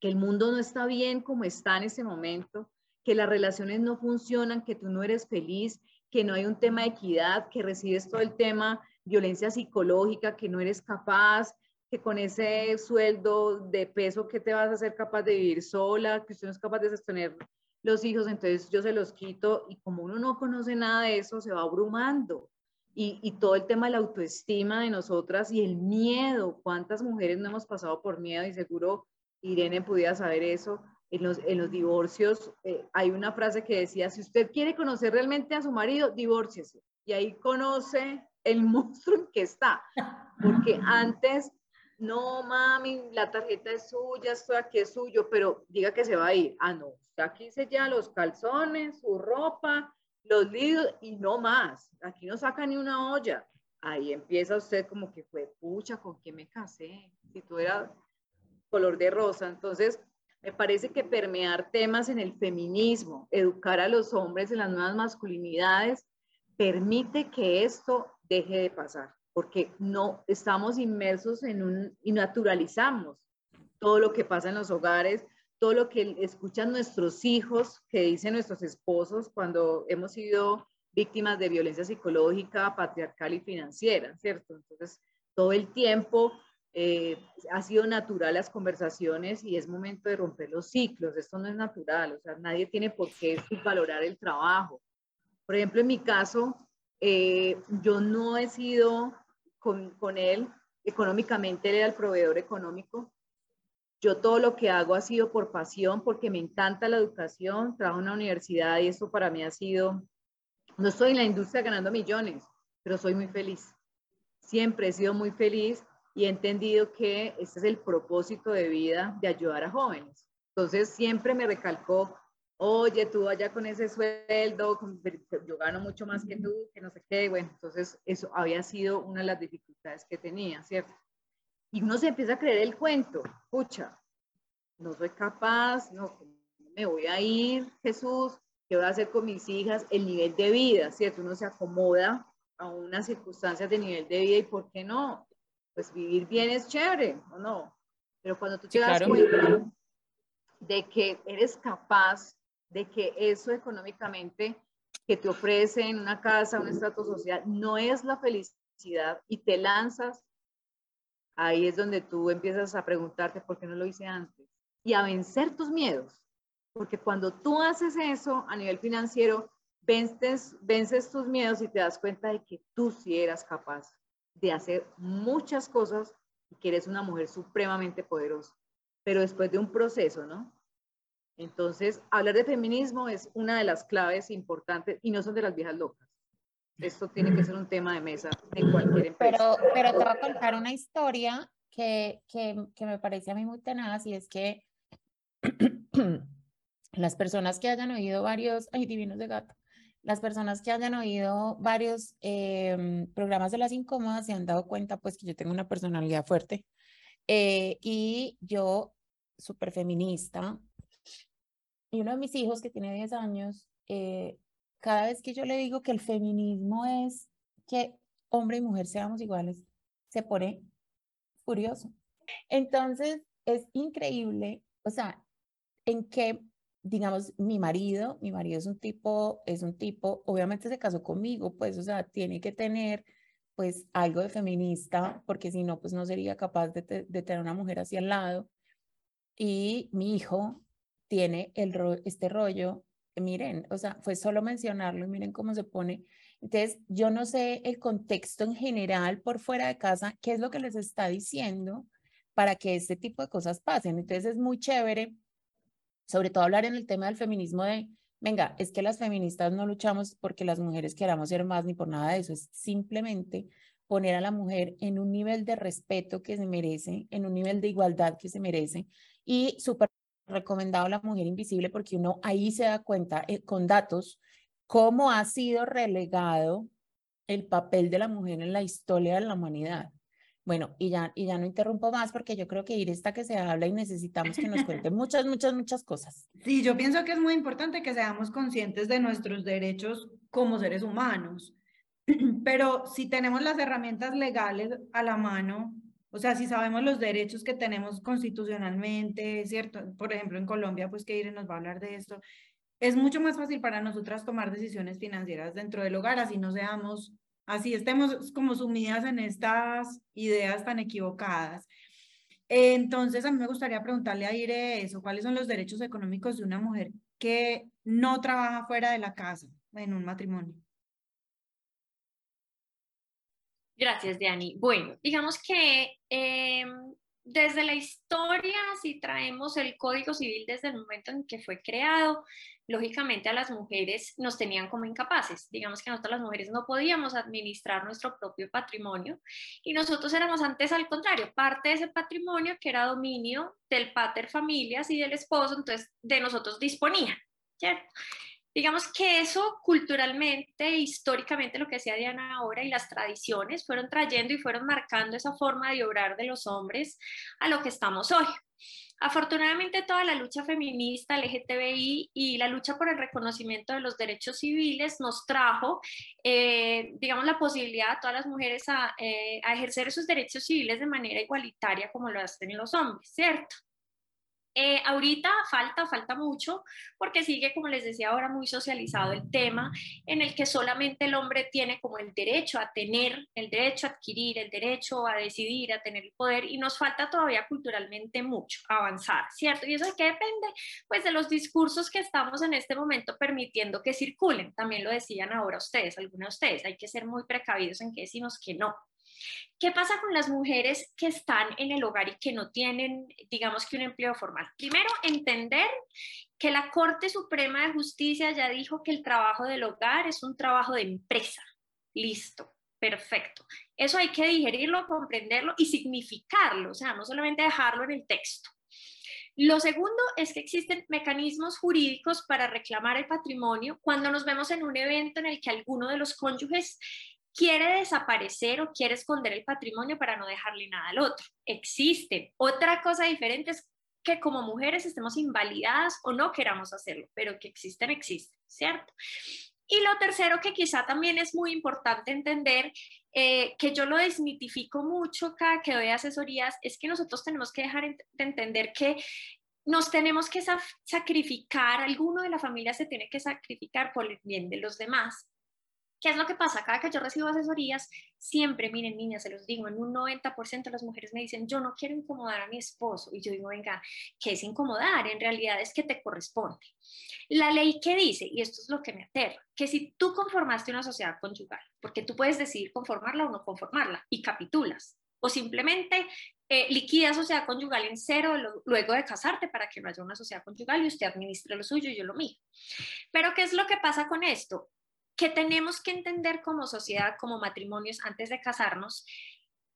que el mundo no está bien como está en ese momento, que las relaciones no funcionan, que tú no eres feliz, que no hay un tema de equidad, que recibes todo el tema violencia psicológica, que no eres capaz, que con ese sueldo de peso que te vas a ser capaz de vivir sola, que usted no es capaz de sostener los hijos, entonces yo se los quito y como uno no conoce nada de eso, se va abrumando. Y, y, todo el tema de la autoestima de nosotras y el miedo, cuántas mujeres no hemos pasado por miedo y seguro Irene pudiera saber eso. En los, en los divorcios eh, hay una frase que decía, si usted quiere conocer realmente a su marido, divórciese. Y ahí conoce el monstruo en que está. Porque antes no, mami, la tarjeta es suya, esto aquí es suyo, pero diga que se va a ir. Ah, no, aquí se ya los calzones, su ropa, los libros y no más. Aquí no saca ni una olla. Ahí empieza usted como que fue, pucha, ¿con qué me casé? Si tú eras color de rosa. Entonces, me parece que permear temas en el feminismo, educar a los hombres en las nuevas masculinidades, permite que esto deje de pasar porque no estamos inmersos en un y naturalizamos todo lo que pasa en los hogares, todo lo que escuchan nuestros hijos, que dicen nuestros esposos cuando hemos sido víctimas de violencia psicológica, patriarcal y financiera, ¿cierto? Entonces, todo el tiempo eh, ha sido natural las conversaciones y es momento de romper los ciclos. Esto no es natural, o sea, nadie tiene por qué valorar el trabajo. Por ejemplo, en mi caso, eh, yo no he sido con, él. Económicamente, él era el proveedor económico. Yo todo lo que hago ha sido por pasión, porque me encanta la educación, trabajo en una universidad y eso para mí ha sido, no estoy en la industria ganando millones, pero soy muy feliz. Siempre he sido muy feliz y he entendido que este es el propósito de vida de ayudar a jóvenes. Entonces siempre me recalcó, oye, tú allá con ese sueldo, yo gano mucho más que tú, que no sé qué, bueno, entonces eso había sido una de las dificultades que tenía, ¿cierto? Y uno se empieza a creer el cuento, escucha, no soy capaz, no, me voy a ir, Jesús, ¿qué voy a hacer con mis hijas? El nivel de vida, ¿cierto? Uno se acomoda a unas circunstancias de nivel de vida y ¿por qué no? Pues vivir bien es chévere, ¿o no? Pero cuando tú te das cuenta de que eres capaz de que eso económicamente que te ofrecen una casa, un estrato social, no es la felicidad y te lanzas, ahí es donde tú empiezas a preguntarte por qué no lo hice antes y a vencer tus miedos. Porque cuando tú haces eso a nivel financiero, vences, vences tus miedos y te das cuenta de que tú sí eras capaz de hacer muchas cosas y que eres una mujer supremamente poderosa. Pero después de un proceso, ¿no? Entonces, hablar de feminismo es una de las claves importantes y no son de las viejas locas. Esto tiene que ser un tema de mesa en cualquier empresa. Pero, pero te voy a contar una historia que, que, que me parece a mí muy tenaz y es que las personas que hayan oído varios, ay, divinos de gato, las personas que hayan oído varios em, programas de las incómodas se han dado cuenta pues que yo tengo una personalidad fuerte eh, y yo, súper feminista, y uno de mis hijos que tiene 10 años, eh, cada vez que yo le digo que el feminismo es que hombre y mujer seamos iguales, se pone furioso. Entonces, es increíble, o sea, en que, digamos, mi marido, mi marido es un tipo, es un tipo, obviamente se casó conmigo, pues, o sea, tiene que tener, pues, algo de feminista, porque si no, pues no sería capaz de, de tener una mujer así al lado. Y mi hijo tiene el este rollo, miren, o sea, fue solo mencionarlo miren cómo se pone. Entonces, yo no sé el contexto en general por fuera de casa, qué es lo que les está diciendo para que este tipo de cosas pasen. Entonces, es muy chévere, sobre todo hablar en el tema del feminismo de, venga, es que las feministas no luchamos porque las mujeres queramos ser más ni por nada de eso, es simplemente poner a la mujer en un nivel de respeto que se merece, en un nivel de igualdad que se merece y super recomendado La Mujer Invisible porque uno ahí se da cuenta eh, con datos cómo ha sido relegado el papel de la mujer en la historia de la humanidad. Bueno, y ya, y ya no interrumpo más porque yo creo que ir está que se habla y necesitamos que nos cuente muchas, muchas, muchas cosas. Sí, yo pienso que es muy importante que seamos conscientes de nuestros derechos como seres humanos, pero si tenemos las herramientas legales a la mano, o sea, si sabemos los derechos que tenemos constitucionalmente, ¿cierto? Por ejemplo, en Colombia, pues que Irene nos va a hablar de esto, es mucho más fácil para nosotras tomar decisiones financieras dentro del hogar, así no seamos así estemos como sumidas en estas ideas tan equivocadas. Entonces, a mí me gustaría preguntarle a Ire eso, ¿cuáles son los derechos económicos de una mujer que no trabaja fuera de la casa en un matrimonio? Gracias, Diani. Bueno, digamos que em, desde la historia, si traemos el Código Civil desde el momento en que fue creado, lógicamente a las mujeres nos tenían como incapaces. Digamos que nosotros las mujeres no podíamos administrar nuestro propio patrimonio y nosotros éramos antes al contrario, parte de ese patrimonio que era dominio del pater familias y del esposo, entonces de nosotros disponían, ¿cierto? Digamos que eso culturalmente, históricamente, lo que decía Diana ahora y las tradiciones fueron trayendo y fueron marcando esa forma de obrar de los hombres a lo que estamos hoy. Afortunadamente toda la lucha feminista, LGTBI y la lucha por el reconocimiento de los derechos civiles nos trajo, eh, digamos, la posibilidad a todas las mujeres a, eh, a ejercer esos derechos civiles de manera igualitaria como lo hacen los hombres, ¿cierto? Eh, ahorita falta, falta mucho, porque sigue, como les decía ahora, muy socializado el tema en el que solamente el hombre tiene como el derecho a tener, el derecho a adquirir, el derecho a decidir, a tener el poder, y nos falta todavía culturalmente mucho avanzar, ¿cierto? Y eso de qué depende, pues de los discursos que estamos en este momento permitiendo que circulen. También lo decían ahora ustedes, algunos de ustedes, hay que ser muy precavidos en qué decimos que no. ¿Qué pasa con las mujeres que están en el hogar y que no tienen, digamos que un empleo formal? Primero, entender que la Corte Suprema de Justicia ya dijo que el trabajo del hogar es un trabajo de empresa. Listo, perfecto. Eso hay que digerirlo, comprenderlo y significarlo, o sea, no solamente dejarlo en el texto. Lo segundo es que existen mecanismos jurídicos para reclamar el patrimonio cuando nos vemos en un evento en el que alguno de los cónyuges quiere desaparecer o quiere esconder el patrimonio para no dejarle nada al otro. Existe. Otra cosa diferente es que como mujeres estemos invalidadas o no queramos hacerlo, pero que existen, existen, ¿cierto? Y lo tercero que quizá también es muy importante entender, eh, que yo lo desmitifico mucho cada que doy asesorías, es que nosotros tenemos que dejar de entender que nos tenemos que sacrificar, alguno de la familia se tiene que sacrificar por el bien de los demás. ¿Qué es lo que pasa? Cada que yo recibo asesorías, siempre, miren, niñas, se los digo, en un 90% de las mujeres me dicen, yo no quiero incomodar a mi esposo. Y yo digo, venga, ¿qué es incomodar? En realidad es que te corresponde. La ley que dice, y esto es lo que me aterra, que si tú conformaste una sociedad conyugal, porque tú puedes decidir conformarla o no conformarla, y capitulas, o simplemente eh, liquida sociedad conyugal en cero luego de casarte para que no haya una sociedad conyugal y usted administre lo suyo y yo lo mío. Pero ¿qué es lo que pasa con esto? Que tenemos que entender como sociedad, como matrimonios, antes de casarnos,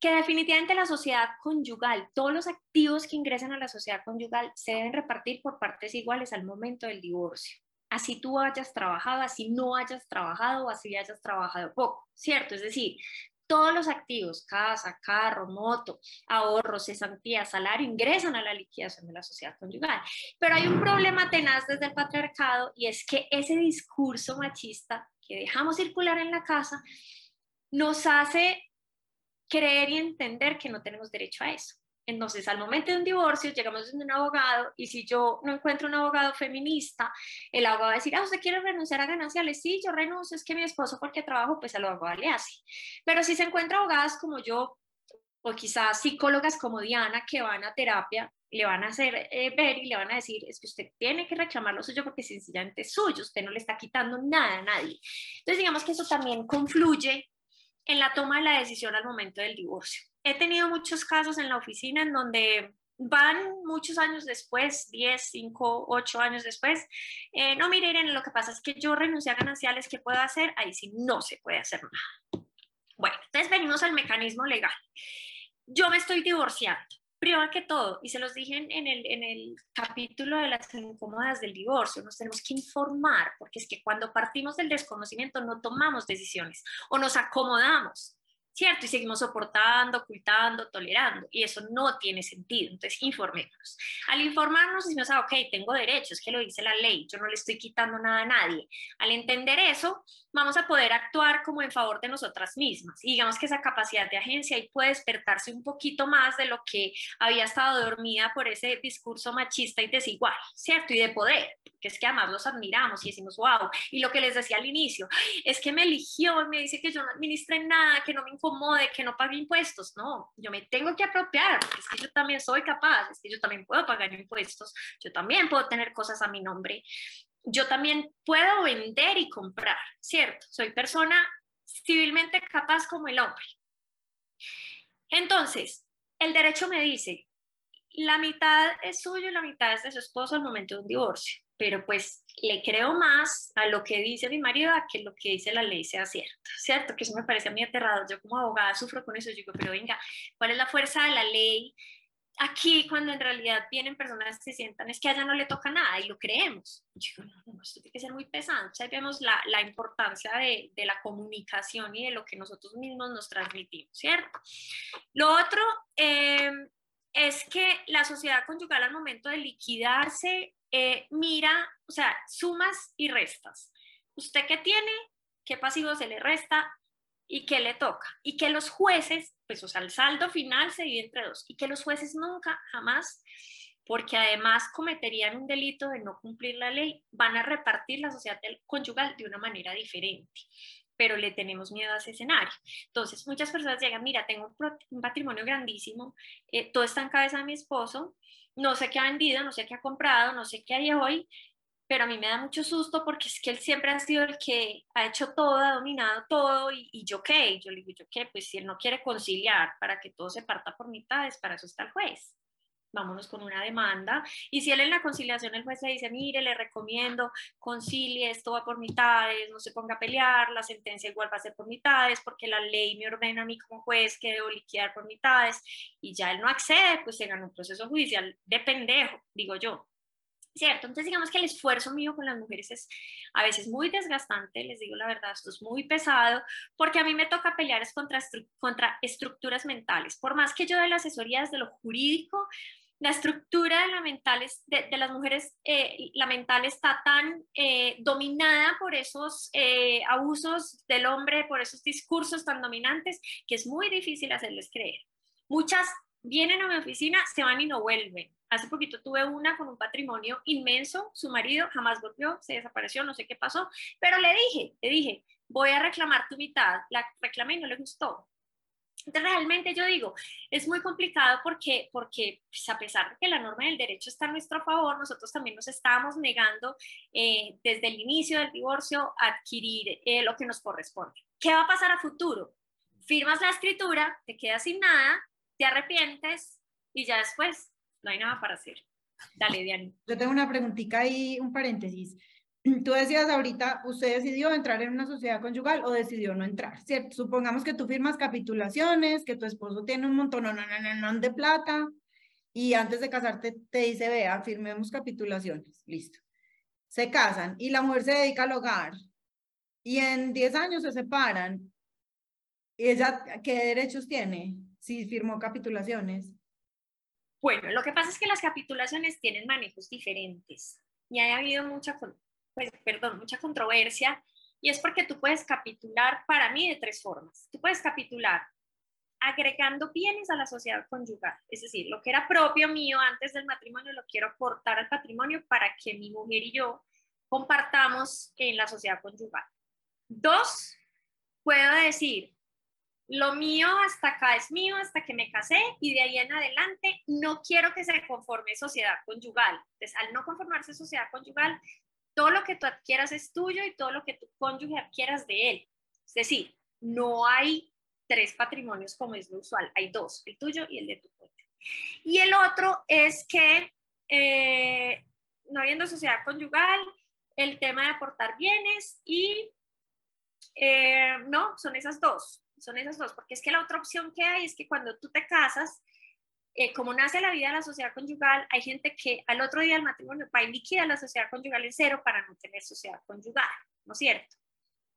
que definitivamente la sociedad conyugal, todos los activos que ingresan a la sociedad conyugal se deben repartir por partes iguales al momento del divorcio. Así tú hayas trabajado, así no hayas trabajado, así hayas trabajado poco, ¿cierto? Es decir, todos los activos, casa, carro, moto, ahorros, cesantía, salario, ingresan a la liquidación de la sociedad conyugal. Pero hay un problema tenaz desde el patriarcado y es que ese discurso machista que dejamos circular en la casa nos hace creer y entender que no tenemos derecho a eso. Entonces, al momento de un divorcio, llegamos a un abogado y si yo no encuentro un abogado feminista, el abogado va a decir, ah, ¿usted quiere renunciar a gananciales? Sí, yo renuncio, es que mi esposo porque trabajo, pues al abogado le hace. Pero si se encuentra abogadas como yo, o quizás psicólogas como Diana, que van a terapia, le van a hacer eh, ver y le van a decir, es que usted tiene que reclamar lo suyo porque sencillamente es suyo, usted no le está quitando nada a nadie. Entonces, digamos que eso también confluye en la toma de la decisión al momento del divorcio he tenido muchos casos en la oficina en donde van muchos años después, 10, 5, 8 años después, eh, no miren, lo que pasa es que yo renuncié a gananciales, ¿qué puedo hacer? Ahí sí no se puede hacer nada. Bueno, entonces venimos al mecanismo legal. Yo me estoy divorciando. Primero que todo, y se los dije en el, en el capítulo de las incómodas del divorcio, nos tenemos que informar, porque es que cuando partimos del desconocimiento no tomamos decisiones o nos acomodamos ¿cierto? Y seguimos soportando, ocultando, tolerando, y eso no tiene sentido. Entonces, informémonos. Al informarnos, decimos, ah, ok, tengo derechos, que lo dice la ley, yo no le estoy quitando nada a nadie. Al entender eso, vamos a poder actuar como en favor de nosotras mismas. Y digamos que esa capacidad de agencia ahí puede despertarse un poquito más de lo que había estado dormida por ese discurso machista y desigual, ¿cierto? Y de poder, que es que además los admiramos y decimos, wow. Y lo que les decía al inicio, es que me eligió me dice que yo no administre nada, que no me de que no pague impuestos. No, yo me tengo que apropiar, porque es que yo también soy capaz, es que yo también puedo pagar impuestos, yo también puedo tener cosas a mi nombre, yo también puedo vender y comprar, ¿cierto? Soy persona civilmente capaz como el hombre. Entonces, el derecho me dice, la mitad es suyo y la mitad es de su esposo al momento de un divorcio pero pues le creo más a lo que dice mi marido a que lo que dice la ley sea cierto, ¿cierto? Que eso me parece a mí aterrador. Yo como abogada sufro con eso. Yo digo, pero venga, ¿cuál es la fuerza de la ley aquí cuando en realidad vienen personas que se sientan es que a ella no le toca nada y lo creemos? Yo digo, no, no, esto tiene que ser muy pesado. O sea, vemos la, la importancia de, de, la comunicación y de lo que nosotros mismos nos transmitimos, ¿cierto? Lo otro... Eh, es que la sociedad conyugal al momento de liquidarse eh, mira, o sea, sumas y restas. ¿Usted qué tiene? ¿Qué pasivo se le resta? ¿Y qué le toca? Y que los jueces, pues, o sea, el saldo final se divide entre dos. Y que los jueces nunca, jamás, porque además cometerían un delito de no cumplir la ley, van a repartir la sociedad conyugal de una manera diferente pero le tenemos miedo a ese escenario. Entonces, muchas personas llegan, mira, tengo un, patrimonio grandísimo, eh, todo está en cabeza de mi esposo, no sé qué ha vendido, no sé qué ha comprado, no sé qué hay hoy, pero a mí me da mucho susto porque es que él siempre ha sido el que ha hecho todo, ha dominado todo, y, yo qué, yo le digo, yo qué, pues si él no quiere conciliar para que todo se parta por mitades, para eso está el juez. Vámonos con una demanda. Y si él en la conciliación, el juez le dice, mire, le recomiendo, concilie, esto va por mitades, no se ponga a pelear, la sentencia igual va a ser por mitades, porque la ley me ordena a mí como juez que debo liquidar por mitades, y ya él no accede, pues se gana un proceso judicial de pendejo, digo yo. ¿Cierto? Entonces digamos que el esfuerzo mío con las mujeres es a veces muy desgastante, les digo la verdad, esto es muy pesado, porque a mí me toca pelear es contra, contra estructuras mentales. Por más que yo de la asesoría desde lo jurídico, la estructura de, la mentales, de, las mujeres, eh, la mental está tan eh, dominada por esos eh, abusos del hombre, por esos discursos tan dominantes, que es muy difícil hacerles creer. Muchas vienen a mi oficina, se van y no vuelven. Hace poquito tuve una con un patrimonio inmenso, su marido jamás volvió, se desapareció, no sé qué pasó, pero le dije, le dije, voy a reclamar tu mitad, la reclamé y no le gustó. Entonces, realmente yo digo, es muy complicado porque, porque pues, a pesar de que la norma del derecho está a nuestro favor, nosotros también nos estamos negando eh, desde el inicio del divorcio a adquirir eh, lo que nos corresponde. ¿Qué va a pasar a futuro? Firmas la escritura, te quedas sin nada, te arrepientes y ya después no hay nada para hacer. Dale, Diana. Yo tengo una preguntita ahí, un paréntesis. Tú decías ahorita, ¿usted decidió entrar en una sociedad conyugal o decidió no entrar? ¿Cierto? Supongamos que tú firmas capitulaciones, que tu esposo tiene un montón no, no, no, no, de plata y antes de casarte te dice, vea, firmemos capitulaciones, listo. Se casan y la mujer se dedica al hogar y en 10 años se separan. ¿Y ella qué derechos tiene si firmó capitulaciones? Bueno, lo que pasa es que las capitulaciones tienen manejos diferentes y ha habido mucha, pues, perdón, mucha controversia y es porque tú puedes capitular para mí de tres formas. Tú puedes capitular agregando bienes a la sociedad conyugal, es decir, lo que era propio mío antes del matrimonio lo quiero aportar al patrimonio para que mi mujer y yo compartamos en la sociedad conyugal. Dos, puedo decir, lo mío hasta acá es mío, hasta que me casé y de ahí en adelante no quiero que se conforme sociedad conyugal. Entonces, al no conformarse sociedad conyugal, todo lo que tú adquieras es tuyo y todo lo que tu cónyuge adquieras de él. Es decir, no hay tres patrimonios como es lo usual, hay dos, el tuyo y el de tu cónyuge. Y el otro es que, eh, no habiendo sociedad conyugal, el tema de aportar bienes y, eh, no, son esas dos son esas dos, porque es que la otra opción que hay es que cuando tú te casas, eh, como nace la vida de la sociedad conyugal, hay gente que al otro día del matrimonio va y liquida la sociedad conyugal en cero para no tener sociedad conyugal, ¿no es cierto?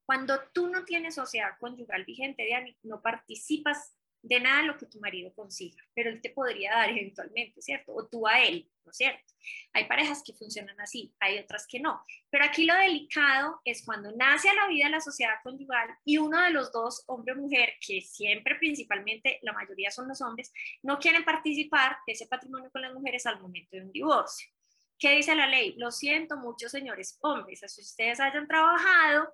Cuando tú no tienes sociedad conyugal vigente, Diana, no participas de nada lo que tu marido consiga, pero él te podría dar eventualmente, ¿cierto? O tú a él, ¿no es cierto? Hay parejas que funcionan así, hay otras que no. Pero aquí lo delicado es cuando nace a la vida la sociedad conyugal y uno de los dos, hombre o mujer, que siempre principalmente la mayoría son los hombres, no quieren participar de ese patrimonio con las mujeres al momento de un divorcio. ¿Qué dice la ley? Lo siento muchos señores hombres, si ustedes hayan trabajado,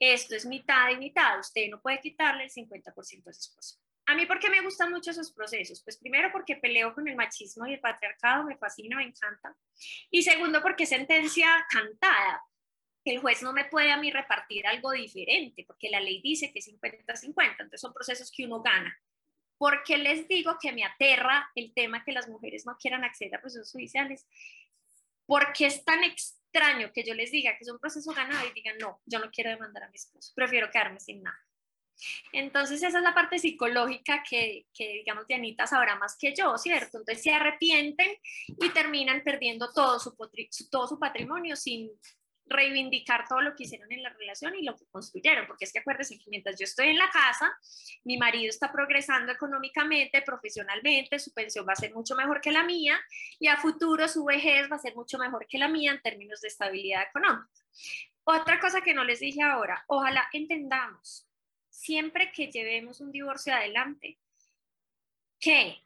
esto es mitad y mitad, usted no puede quitarle el 50% de su esposo. A mí, ¿por qué me gustan mucho esos procesos? Pues primero porque peleo con el machismo y el patriarcado, me fascina, me encanta. Y segundo porque sentencia cantada. El juez no me puede a mí repartir algo diferente, porque la ley dice que es 50-50, entonces son procesos que uno gana. ¿Por qué les digo que me aterra el tema que las mujeres no quieran acceder a procesos judiciales? Porque es tan extraño que yo les diga que es un proceso ganado y digan, no, yo no quiero demandar a mi esposo, prefiero quedarme sin nada. Entonces esa es la parte psicológica que, que, digamos, Dianita sabrá más que yo, ¿cierto? Entonces se arrepienten y terminan perdiendo todo su, todo su patrimonio sin reivindicar todo lo que hicieron en la relación y lo que construyeron, porque es que acuérdense que mientras yo estoy en la casa, mi marido está progresando económicamente, profesionalmente, su pensión va a ser mucho mejor que la mía y a futuro su vejez va a ser mucho mejor que la mía en términos de estabilidad económica. Otra cosa que no les dije ahora, ojalá entendamos siempre que llevemos un divorcio adelante, que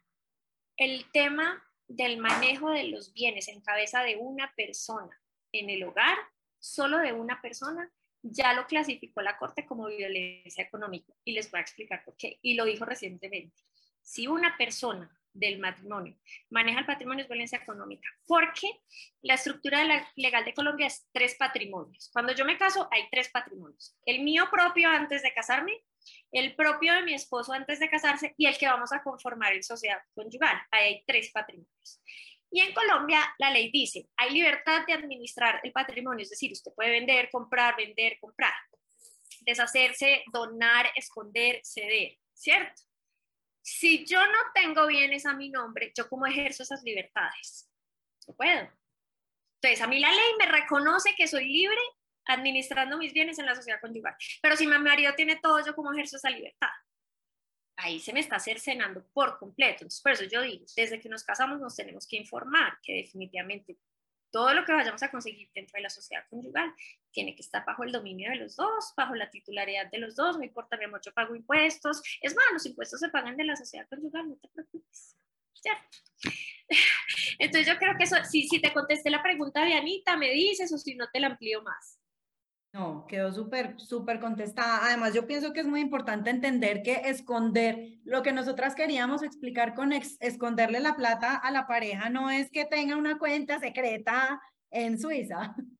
el tema del manejo de los bienes en cabeza de una persona en el hogar, solo de una persona, ya lo clasificó la Corte como violencia económica. Y les voy a explicar por qué. Y lo dijo recientemente. Si una persona del matrimonio maneja el patrimonio es violencia económica, porque la estructura legal de Colombia es tres patrimonios. Cuando yo me caso hay tres patrimonios. El mío propio antes de casarme, el propio de mi esposo antes de casarse y el que vamos a conformar en sociedad conyugal. Hay tres patrimonios. Y en Colombia la ley dice, hay libertad de administrar el patrimonio, es decir, usted puede vender, comprar, vender, comprar, deshacerse, donar, esconder, ceder, ¿cierto? Si yo no tengo bienes a mi nombre, ¿yo cómo ejerzo esas libertades? No puedo. Entonces, a mí la ley me reconoce que soy libre administrando mis bienes en la sociedad conyugal. Pero si mi marido tiene todo, ¿yo cómo ejerzo esa libertad? Ahí se me está cercenando por completo. Entonces, por eso yo digo, desde que nos casamos nos tenemos que informar que definitivamente todo lo que vayamos a conseguir dentro de la sociedad conyugal tiene que estar bajo el dominio de los dos, bajo la titularidad de los dos, no importa, mi amor, yo pago impuestos. Es más, los impuestos se pagan de la sociedad conyugal, no te preocupes. ¿Cierto? Entonces yo creo que eso, si, si te contesté la pregunta de Anita, me dices o si no te la amplío más. No, quedó súper, súper contestada. Además, yo pienso que es muy importante entender que esconder lo que nosotras queríamos explicar con esconderle la plata a la pareja no es que tenga una cuenta secreta en Suiza,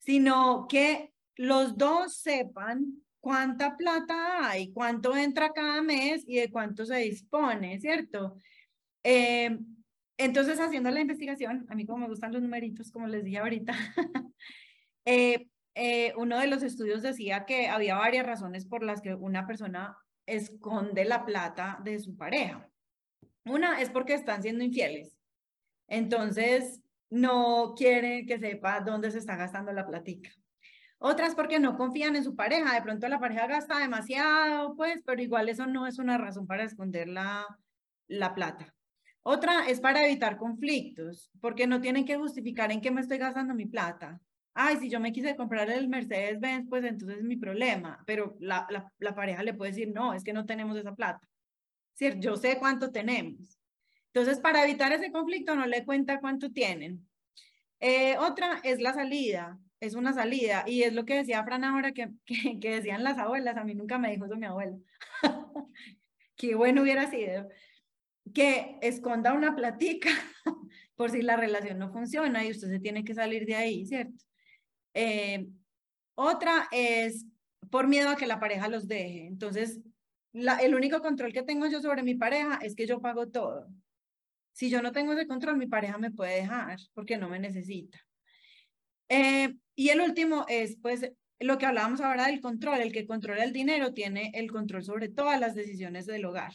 sino que los dos sepan cuánta plata hay, cuánto entra cada mes y de cuánto se dispone, ¿cierto? Eh, entonces, haciendo la investigación, a mí como me gustan los numeritos, como les dije ahorita, eh, eh, uno de los estudios decía que había varias razones por las que una persona esconde la plata de su pareja. Una es porque están siendo infieles. Entonces, no quieren que sepa dónde se está gastando la platica. Otras porque no confían en su pareja. De pronto la pareja gasta demasiado, pues, pero igual eso no es una razón para esconder la, la plata. Otra es para evitar conflictos, porque no tienen que justificar en qué me estoy gastando mi plata ay, si yo me quise comprar el Mercedes-Benz, pues entonces es mi problema, pero la, la, pareja le puede decir, no, es que no tenemos esa plata. ¿Cierto? Yo sé cuánto tenemos. Entonces, para evitar ese conflicto, no le cuenta cuánto tienen. Eh, otra es la salida, es una salida, y es lo que decía Fran ahora, que, que, que decían las abuelas, a mí nunca me dijo eso mi abuelo. Qué bueno hubiera sido que esconda una platica por si la relación no funciona y usted se tiene que salir de ahí, ¿cierto? Eh, otra es por miedo a que la pareja los deje. Entonces, el único control que tengo yo sobre mi pareja es que yo pago todo. Si yo no tengo ese control, mi pareja me puede dejar porque no me necesita. Eh, y el último es, pues, lo que hablábamos ahora del control. El que controla el dinero tiene el control sobre todas las decisiones del hogar.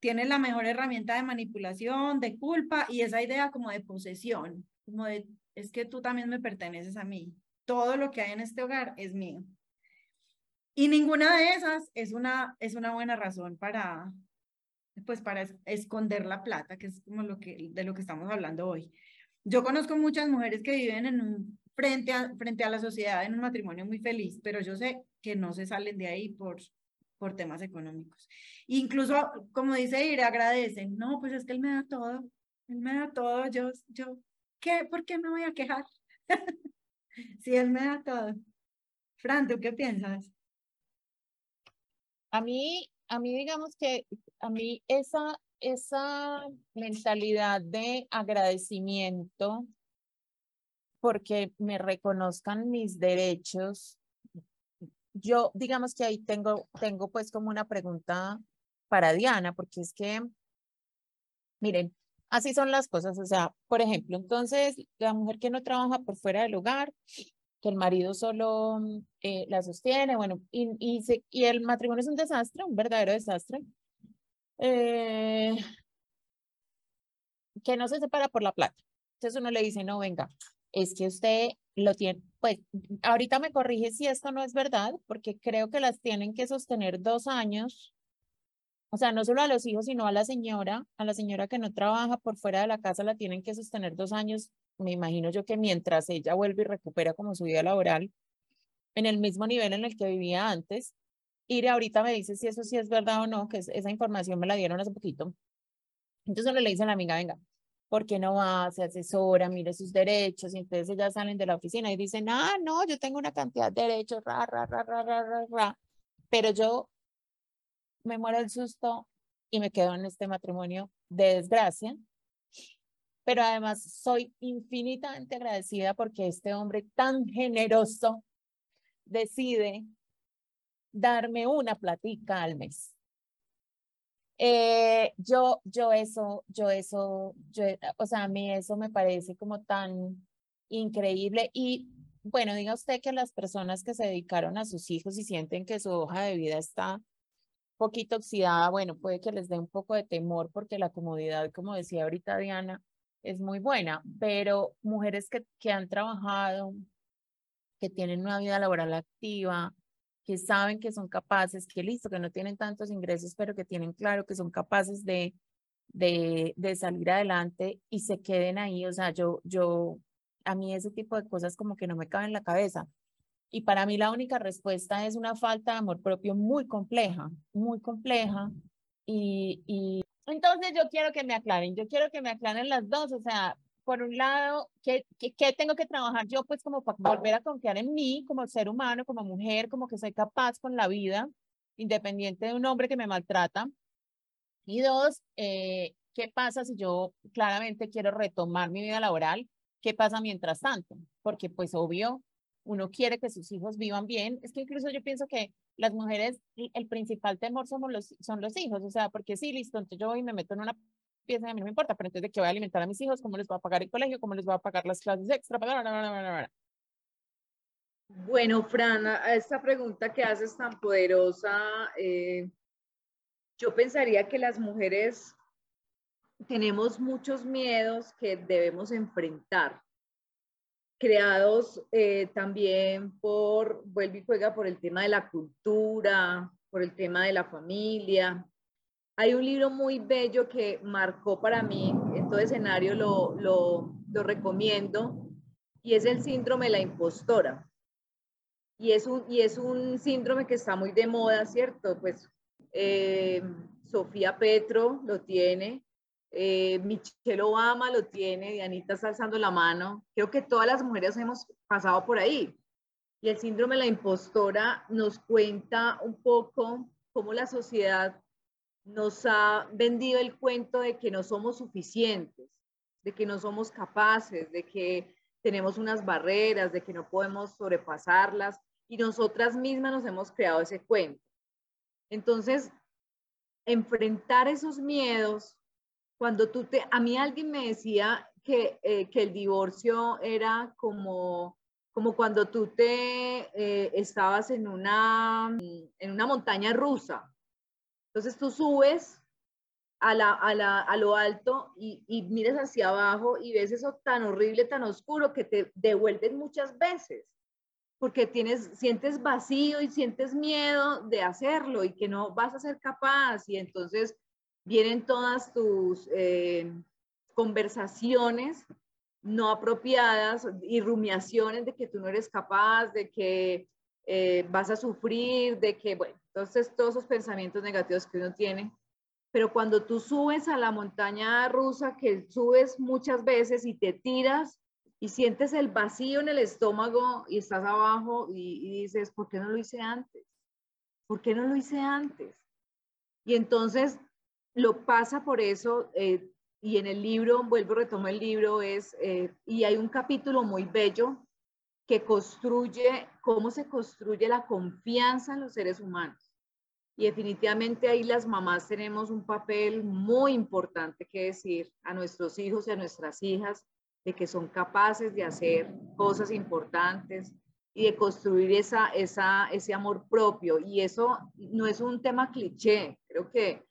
Tiene la mejor herramienta de manipulación, de culpa y esa idea como de posesión, como de, es que tú también me perteneces a mí todo lo que hay en este hogar es mío. Y ninguna de esas es una, es una buena razón para, pues para esconder la plata, que es como lo que, de lo que estamos hablando hoy. Yo conozco muchas mujeres que viven en un, frente, a, frente a la sociedad en un matrimonio muy feliz, pero yo sé que no se salen de ahí por, por temas económicos. Incluso, como dice Ira, agradecen, no, pues es que él me da todo, él me da todo, yo, yo, ¿qué? ¿Por qué me voy a quejar? si él me da todo. Fran, ¿tú qué piensas? A mí, a mí digamos que a mí esa, esa mentalidad de agradecimiento porque me reconozcan mis derechos, yo digamos que ahí tengo, tengo pues como una pregunta para Diana, porque es que, miren, así son las cosas, o sea, por ejemplo, entonces la mujer que no trabaja por fuera del hogar, que el marido solo eh, la sostiene, bueno, y, el matrimonio es un desastre, un verdadero desastre, eh, que no se separa por la plata. Entonces uno le dice, no, venga, es que usted lo tiene, pues ahorita me corrige si esto no es verdad, porque creo que las tienen que sostener dos años, o sea, no solo a los hijos, sino a la señora, a la señora que no trabaja por fuera de la casa, la tienen que sostener dos años me imagino yo que mientras ella vuelve y recupera como su vida laboral en el mismo nivel en el que vivía antes, Ire ahorita me dice si eso sí es verdad o no, que esa información me la dieron hace poquito. Entonces le dice a la amiga, venga, ¿por qué no va? Se asesora, mire sus derechos, y entonces ellas salen de la oficina y dicen, ah, no, yo tengo una cantidad de derechos, ra, ra, ra, ra, ra, ra, ra. pero yo me muero el susto y me quedo en este matrimonio de desgracia, pero además soy infinitamente agradecida porque este hombre tan generoso decide darme una platica al mes. Eh, yo, yo eso, yo eso, yo, o sea, a mí eso me parece como tan increíble y bueno, diga usted que las personas que se dedicaron a sus hijos y sienten que su hoja de vida está poquito oxidada, bueno, puede que les dé un poco de temor porque la comodidad, como decía ahorita Diana, es muy buena, pero mujeres que, que han trabajado, que tienen una vida laboral activa, que saben que son capaces, que listo, que no tienen tantos ingresos, pero que tienen claro que son capaces de, de, de salir adelante y se queden ahí. O sea, yo, yo, a mí ese tipo de cosas como que no me caben en la cabeza. Y para mí la única respuesta es una falta de amor propio muy compleja, muy compleja. Y, y entonces yo quiero que me aclaren, yo quiero que me aclaren las dos, o sea, por un lado, ¿qué, qué, tengo que trabajar yo pues como para volver a confiar en mí como ser humano, como mujer, como que soy capaz con la vida, independiente de un hombre que me maltrata? Y dos, eh, ¿qué pasa si yo claramente quiero retomar mi vida laboral? ¿Qué pasa mientras tanto? Porque pues obvio, uno quiere que sus hijos vivan bien. Es que incluso yo pienso que las mujeres, el principal temor somos los, son los hijos, o sea, porque sí, listo, entonces yo voy y me meto en una pieza a mí no me importa, pero entonces de qué voy a alimentar a mis hijos, cómo les voy a pagar el colegio, cómo les voy a pagar las clases extra, bueno, Fran, a esta pregunta que haces tan poderosa, eh, yo pensaría que las mujeres tenemos muchos miedos que debemos enfrentar creados eh, también por, vuelve y juega por el tema de la cultura, por el tema de la familia. Hay un libro muy bello que marcó para mí, en todo escenario lo, lo, lo recomiendo, y es el síndrome de la impostora. Y es, un, y es un síndrome que está muy de moda, ¿cierto? Pues eh, Sofía Petro lo tiene, eh, Michelle Obama lo tiene, Dianita está alzando la mano. Creo que todas las mujeres hemos pasado por ahí. Y el síndrome de la impostora nos cuenta un poco cómo la sociedad nos ha vendido el cuento de que no somos suficientes, de que no somos capaces, de que tenemos unas barreras, de que no podemos sobrepasarlas y nosotras mismas nos hemos creado ese cuento. Entonces, enfrentar esos miedos cuando tú te, a mí alguien me decía que, eh, que el divorcio era como, como cuando tú te eh, estabas en una, en una montaña rusa. Entonces tú subes a, la, a, la, a lo alto y, y miras hacia abajo y ves eso tan horrible, tan oscuro que te devuelves muchas veces. porque tienes, sientes vacío y sientes miedo de hacerlo y que no vas a ser capaz y entonces vienen todas tus eh, conversaciones no apropiadas y rumiaciones de que tú no eres capaz, de que eh, vas a sufrir, de que, bueno, entonces todos esos pensamientos negativos que uno tiene. Pero cuando tú subes a la montaña rusa, que subes muchas veces y te tiras y sientes el vacío en el estómago y estás abajo y, dices, ¿por qué no lo hice antes? ¿Por qué no lo hice antes? Y entonces lo pasa por eso, eh, y en el libro, vuelvo, retomo el libro, es, eh, y hay un capítulo muy bello que construye cómo se construye la confianza en los seres humanos. Y definitivamente ahí las mamás tenemos un papel muy importante que decir a nuestros hijos y a nuestras hijas de que son capaces de hacer cosas importantes y de construir esa, esa, ese amor propio. Y eso no es un tema cliché, creo que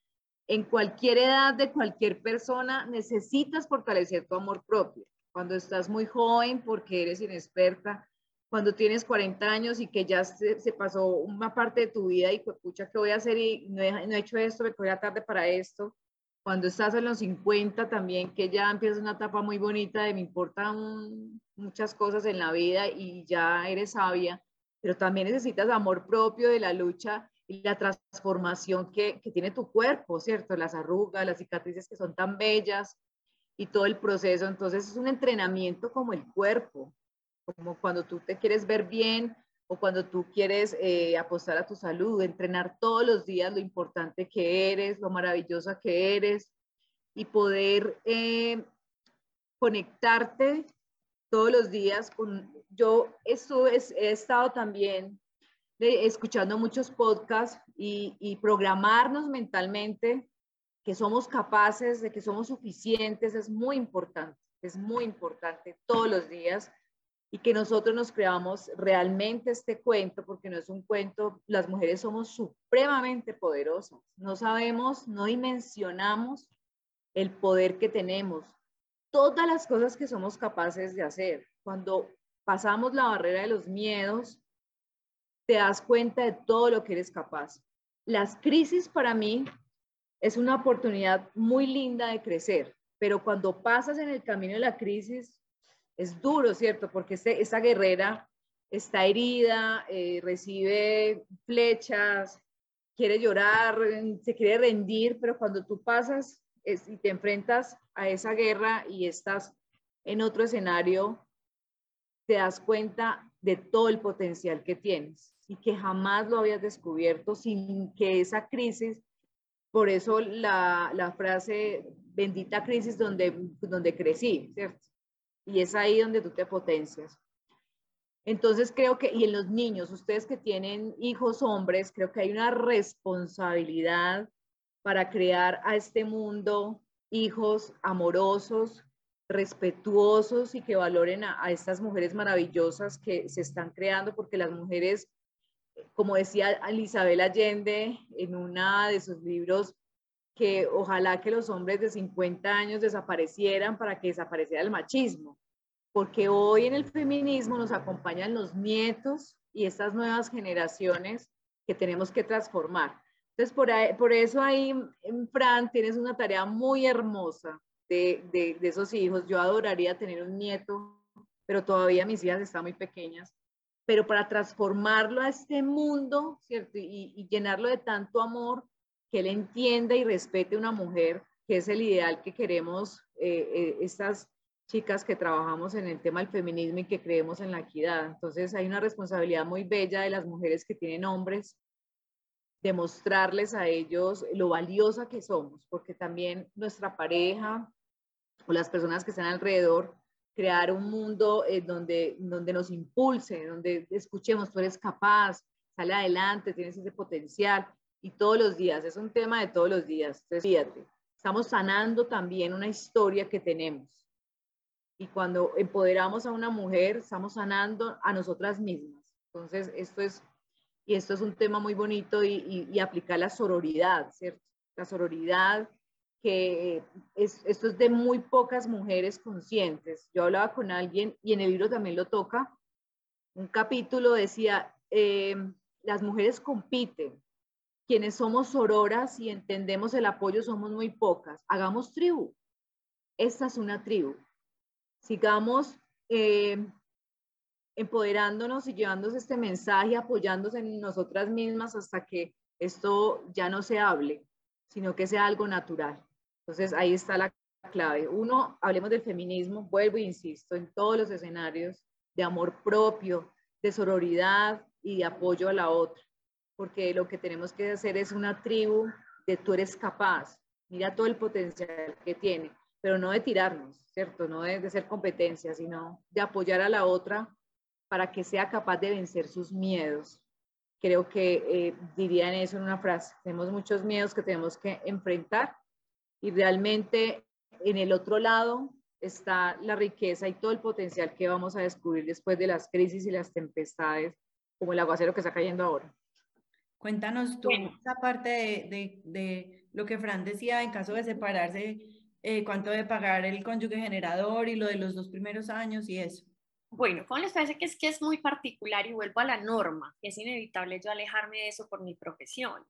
en cualquier edad de cualquier persona necesitas fortalecer tu amor propio. Cuando estás muy joven porque eres inexperta, cuando tienes 40 años y que ya se, pasó una parte de tu vida y pues pucha, ¿qué voy a hacer? Y no he, hecho esto, me a tarde para esto cuando estás en los 50 también, que ya empiezas una etapa muy bonita de me importan muchas cosas en la vida y ya eres sabia, pero también necesitas amor propio de la lucha y la transformación que, que tiene tu cuerpo, ¿cierto? Las arrugas, las cicatrices que son tan bellas y todo el proceso. Entonces es un entrenamiento como el cuerpo, como cuando tú te quieres ver bien, o cuando tú quieres eh, apostar a tu salud, entrenar todos los días lo importante que eres, lo maravillosa que eres y poder eh, conectarte todos los días con... Yo estuve, he estado también escuchando muchos podcasts y, y programarnos mentalmente que somos capaces, de que somos suficientes, es muy importante, es muy importante todos los días y que nosotros nos creamos realmente este cuento, porque no es un cuento, las mujeres somos supremamente poderosas, no sabemos, no dimensionamos el poder que tenemos, todas las cosas que somos capaces de hacer. Cuando pasamos la barrera de los miedos, te das cuenta de todo lo que eres capaz. Las crisis para mí es una oportunidad muy linda de crecer, pero cuando pasas en el camino de la crisis, es duro, ¿cierto? Porque esa este, guerrera está herida, eh, recibe flechas, quiere llorar, se quiere rendir, pero cuando tú pasas y te enfrentas a esa guerra y estás en otro escenario, te das cuenta de todo el potencial que tienes y que jamás lo habías descubierto sin que esa crisis, por eso la, la frase bendita crisis donde, donde crecí, ¿cierto? y es ahí donde tú te potencias. Entonces creo que, y en los niños, ustedes que tienen hijos hombres, creo que hay una responsabilidad para crear a este mundo hijos amorosos, respetuosos y que valoren a, estas mujeres maravillosas que se están creando, porque las mujeres, como decía Elizabeth Allende en una de sus libros, que ojalá que los hombres de 50 años desaparecieran para que desapareciera el machismo, porque hoy en el feminismo nos acompañan los nietos y estas nuevas generaciones que tenemos que transformar. Entonces, por, por eso ahí, Fran, tienes una tarea muy hermosa de, de, de, esos hijos. Yo adoraría tener un nieto, pero todavía mis hijas están muy pequeñas. Pero para transformarlo a este mundo, ¿cierto? Y, llenarlo de tanto amor, que él entienda y respete a una mujer, que es el ideal que queremos eh, eh, estas chicas que trabajamos en el tema del feminismo y que creemos en la equidad. Entonces hay una responsabilidad muy bella de las mujeres que tienen hombres, demostrarles a ellos lo valiosa que somos, porque también nuestra pareja o las personas que están alrededor, crear un mundo en donde, donde nos impulse, donde escuchemos, tú eres capaz, sale adelante, tienes ese potencial y todos los días, es un tema de todos los días. Entonces, fíjate, estamos sanando también una historia que tenemos. Y cuando empoderamos a una mujer, estamos sanando a nosotras mismas. Entonces, esto es, y esto es un tema muy bonito y, y, aplicar la sororidad, ¿cierto? La sororidad, que es, esto es de muy pocas mujeres conscientes. Yo hablaba con alguien y en el libro también lo toca, un capítulo decía, eh, las mujeres compiten, quienes somos sororas y entendemos el apoyo somos muy pocas, hagamos tribu. Esta es una tribu. Sigamos eh, empoderándonos y llevándose este mensaje, apoyándose en nosotras mismas hasta que esto ya no se hable, sino que sea algo natural. Entonces ahí está la clave. Uno, hablemos del feminismo, vuelvo e insisto, en todos los escenarios de amor propio, de sororidad y de apoyo a la otra, porque lo que tenemos que hacer es una tribu de tú eres capaz, mira todo el potencial que tiene, pero no de tirarnos, ¿cierto? No de, ser competencia, sino de apoyar a la otra para que sea capaz de vencer sus miedos. Creo que eh, dirían eso en una frase, tenemos muchos miedos que tenemos que enfrentar y realmente en el otro lado está la riqueza y todo el potencial que vamos a descubrir después de las crisis y las tempestades, como el aguacero que está cayendo ahora. Cuéntanos tú esa parte de, de, lo que Fran decía en caso de separarse, eh, cuánto debe pagar el cónyuge generador y lo de los dos primeros años y eso. Bueno, ¿cómo les parece que es que es muy particular y vuelvo a la norma? Es inevitable yo alejarme de eso por mi profesión.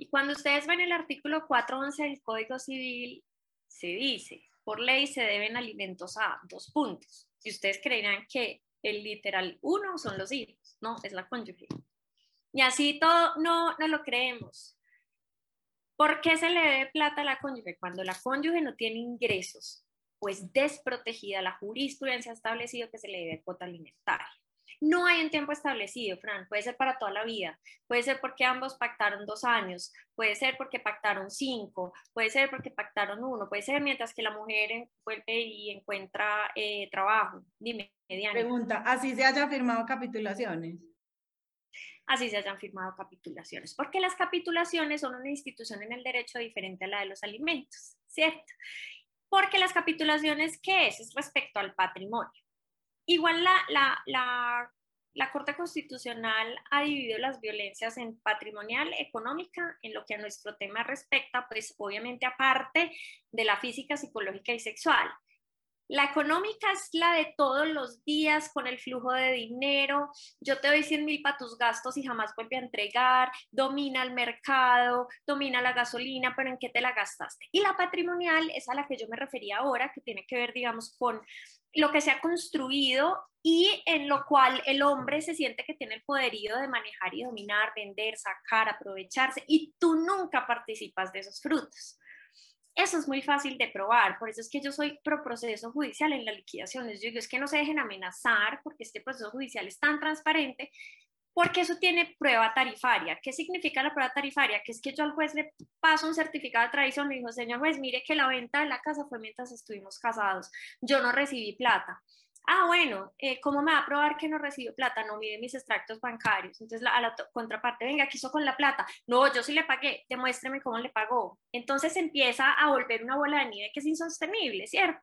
Y cuando ustedes ven el artículo 411 del Código Civil, se dice, por ley se deben alimentos a dos puntos. Y ustedes creerán que el literal uno son los hijos, no, es la cónyuge. Y así todo no, no lo creemos. ¿Por qué se le debe plata a la cónyuge? Cuando la cónyuge no tiene ingresos, pues desprotegida, la jurisprudencia ha establecido que se le debe cuota alimentaria. No hay un tiempo establecido, Fran, puede ser para toda la vida, puede ser porque ambos pactaron dos años, puede ser porque pactaron cinco, puede ser porque pactaron uno, puede ser mientras que la mujer vuelve y encuentra eh, trabajo. Dime, Diana. Pregunta, ¿así se hayan firmado capitulaciones? Así se hayan firmado capitulaciones, porque las capitulaciones son una institución en el derecho diferente a la de los alimentos, ¿cierto? Porque las capitulaciones, ¿qué es? Es respecto al patrimonio. Igual la, la, Corte Constitucional ha dividido las violencias en patrimonial, económica, en lo que a nuestro tema respecta, pues obviamente aparte de la física, psicológica y sexual. La económica es la de todos los días con el flujo de dinero. Yo te doy 100 mil para tus gastos y jamás vuelve a entregar. Domina el mercado, domina la gasolina, pero ¿en qué te la gastaste? Y la patrimonial es a la que yo me refería ahora, que tiene que ver, digamos, con lo que se ha construido y en lo cual el hombre se siente que tiene el poderío de manejar y dominar, vender, sacar, aprovecharse, y tú nunca participas de esos frutos. Eso es muy fácil de probar, por eso es que yo soy pro proceso judicial en la liquidación. Yo digo, es que no se dejen amenazar porque este proceso judicial es tan transparente porque eso tiene prueba tarifaria. ¿Qué significa la prueba tarifaria? Que es que yo al juez le paso un certificado de tradición, le digo, señor juez, mire que la venta de la casa fue mientras estuvimos casados, yo no recibí plata. Ah, bueno, eh, ¿cómo me va a probar que no recibió plata? No mire mis extractos bancarios. Entonces, a la contraparte, venga, ¿qué hizo con la plata? No, yo sí le pagué, demuéstreme cómo le pagó. Entonces empieza a volver una bola de nieve que es insostenible, ¿cierto?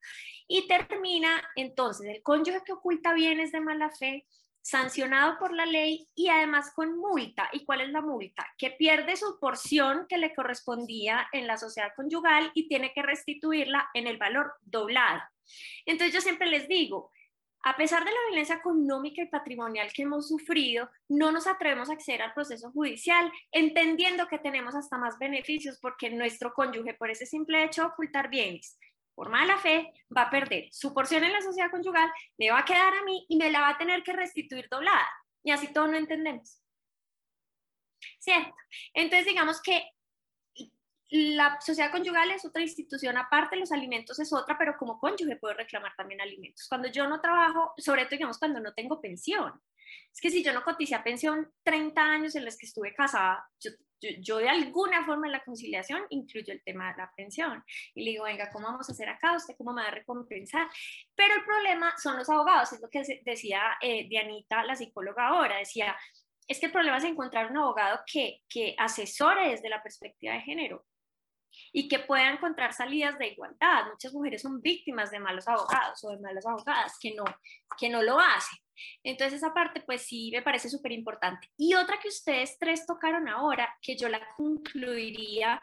Y termina, entonces, el cónyuge que oculta bienes de mala fe sancionado por la ley y además con multa. ¿Y cuál es la multa? Que pierde su porción que le correspondía en la sociedad conyugal y tiene que restituirla en el valor doblado. Entonces yo siempre les digo, a pesar de la violencia económica y patrimonial que hemos sufrido, no nos atrevemos a acceder al proceso judicial, entendiendo que tenemos hasta más beneficios porque nuestro cónyuge, por ese simple hecho de ocultar bienes, por mala fe, va a perder su porción en la sociedad conyugal, me va a quedar a mí y me la va a tener que restituir doblada. Y así todo no entendemos. ¿Cierto? Entonces, digamos que la sociedad conyugal es otra institución aparte, los alimentos es otra, pero como cónyuge puedo reclamar también alimentos. Cuando yo no trabajo, sobre todo, digamos, cuando no tengo pensión. Es que si yo no coticé a pensión 30 años en los que estuve casada, yo yo, de alguna forma en la conciliación incluyo el tema de la pensión. Y le digo, venga, ¿cómo vamos a hacer acá? ¿Usted cómo me va a recompensar? Pero el problema son los abogados, es lo que decía eh, Dianita, la psicóloga ahora, decía, es que el problema es encontrar un abogado que, que asesore desde la perspectiva de género y que pueda encontrar salidas de igualdad. Muchas mujeres son víctimas de malos abogados o de malas abogadas que no, que no lo hacen. Entonces esa parte pues sí me parece súper importante. Y otra que ustedes tres tocaron ahora, que yo la concluiría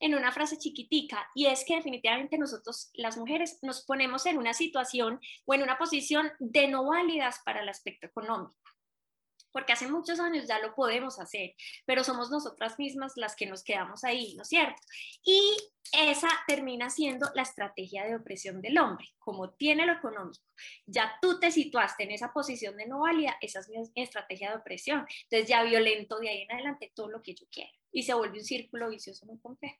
en una frase chiquitica y es que definitivamente nosotros, las mujeres, nos ponemos en una situación o en una posición de no válidas para el aspecto económico porque hace muchos años ya lo podemos hacer, pero somos nosotras mismas las que nos quedamos ahí, ¿no es cierto? Y esa termina siendo la estrategia de opresión del hombre, como tiene lo económico. Ya tú te situaste en esa posición de no válida, esa es mi estrategia de opresión. Entonces ya violento de ahí en adelante todo lo que yo quiero y se vuelve un círculo vicioso muy complejo.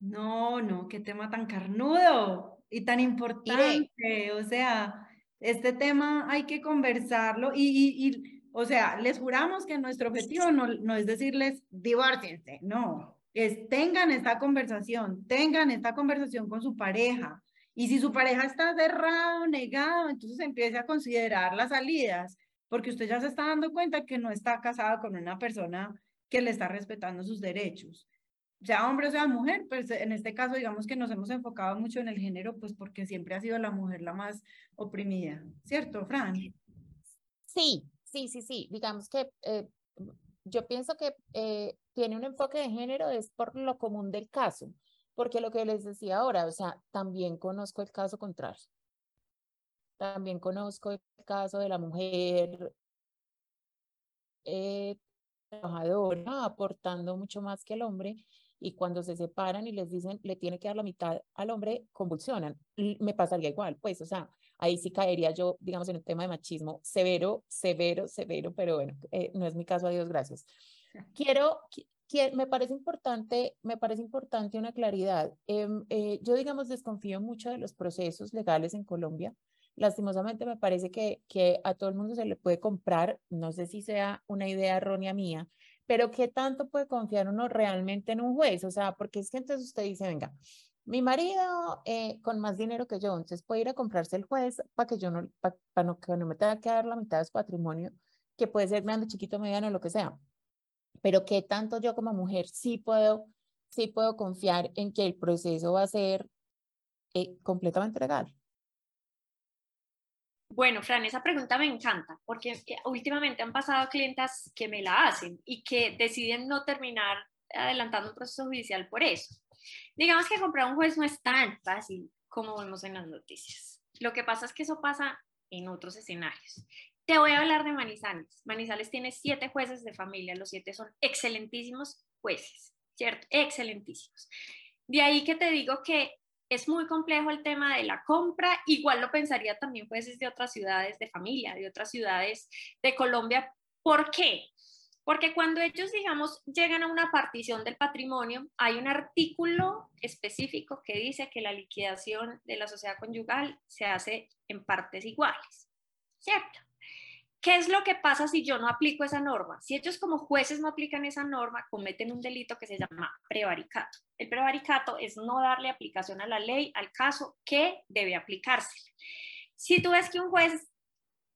No, no, qué tema tan carnudo y tan importante. O sea, este tema hay que conversarlo y, y, o sea, les juramos que nuestro objetivo no, no es decirles divórciense, no, es tengan esta conversación, tengan esta conversación con su pareja. Y si su pareja está cerrado, negado, entonces empiece a considerar las salidas, porque usted ya se está dando cuenta que no está casado con una persona que le está respetando sus derechos sea hombre o sea mujer, pues en este caso digamos que nos hemos enfocado mucho en el género, pues porque siempre ha sido la mujer la más oprimida, ¿cierto, Fran? Sí, sí, sí, sí, digamos que eh, yo pienso que eh, tiene un enfoque de género es por lo común del caso, porque lo que les decía ahora, o sea, también conozco el caso contrario. También conozco el caso de la mujer eh, trabajadora aportando mucho más que el hombre y cuando se separan y les dicen, le tiene que dar la mitad al hombre, convulsionan. Me pasaría igual, pues, o sea, ahí sí caería yo, digamos, en el tema de machismo, severo, severo, severo, pero bueno, eh, no es mi caso, a Dios gracias. Quiero, que, me parece importante, me parece importante una claridad. Em, eh, yo, digamos, desconfío mucho de los procesos legales en Colombia. Lastimosamente me parece que, que a todo el mundo se le puede comprar, no sé si sea una idea errónea mía, pero ¿qué tanto puede confiar uno realmente en un juez? O sea, porque es que entonces usted dice, venga, mi marido eh, con más dinero que yo, entonces puede ir a comprarse el juez para que yo no, para, no, que no me tenga que dar la mitad de su patrimonio, que puede ser grande, chiquito, mediano, lo que sea. Pero ¿qué tanto yo como mujer sí puedo, sí puedo confiar en que el proceso va a ser eh, completamente legal? Bueno, Fran, esa pregunta me encanta porque últimamente han pasado clientas que me la hacen y que deciden no terminar adelantando un proceso judicial por eso. Digamos que comprar un juez no es tan fácil como vemos en las noticias. Lo que pasa es que eso pasa en otros escenarios. Te voy a hablar de Manizales. Manizales tiene siete jueces de familia, los siete son excelentísimos jueces, ¿cierto? Excelentísimos. De ahí que te digo que es muy complejo el tema de la compra, igual lo pensaría también jueces de otras ciudades de familia, de otras ciudades de Colombia. ¿Por qué? Porque cuando ellos, digamos, llegan a una partición del patrimonio, hay un artículo específico que dice que la liquidación de la sociedad conyugal se hace en partes iguales, ¿cierto? ¿Qué es lo que pasa si yo no aplico esa norma? Si ellos como jueces no aplican esa norma, cometen un delito que se llama prevaricato. El prevaricato es no darle aplicación a la ley al caso que debe aplicarse. Si tú ves que un juez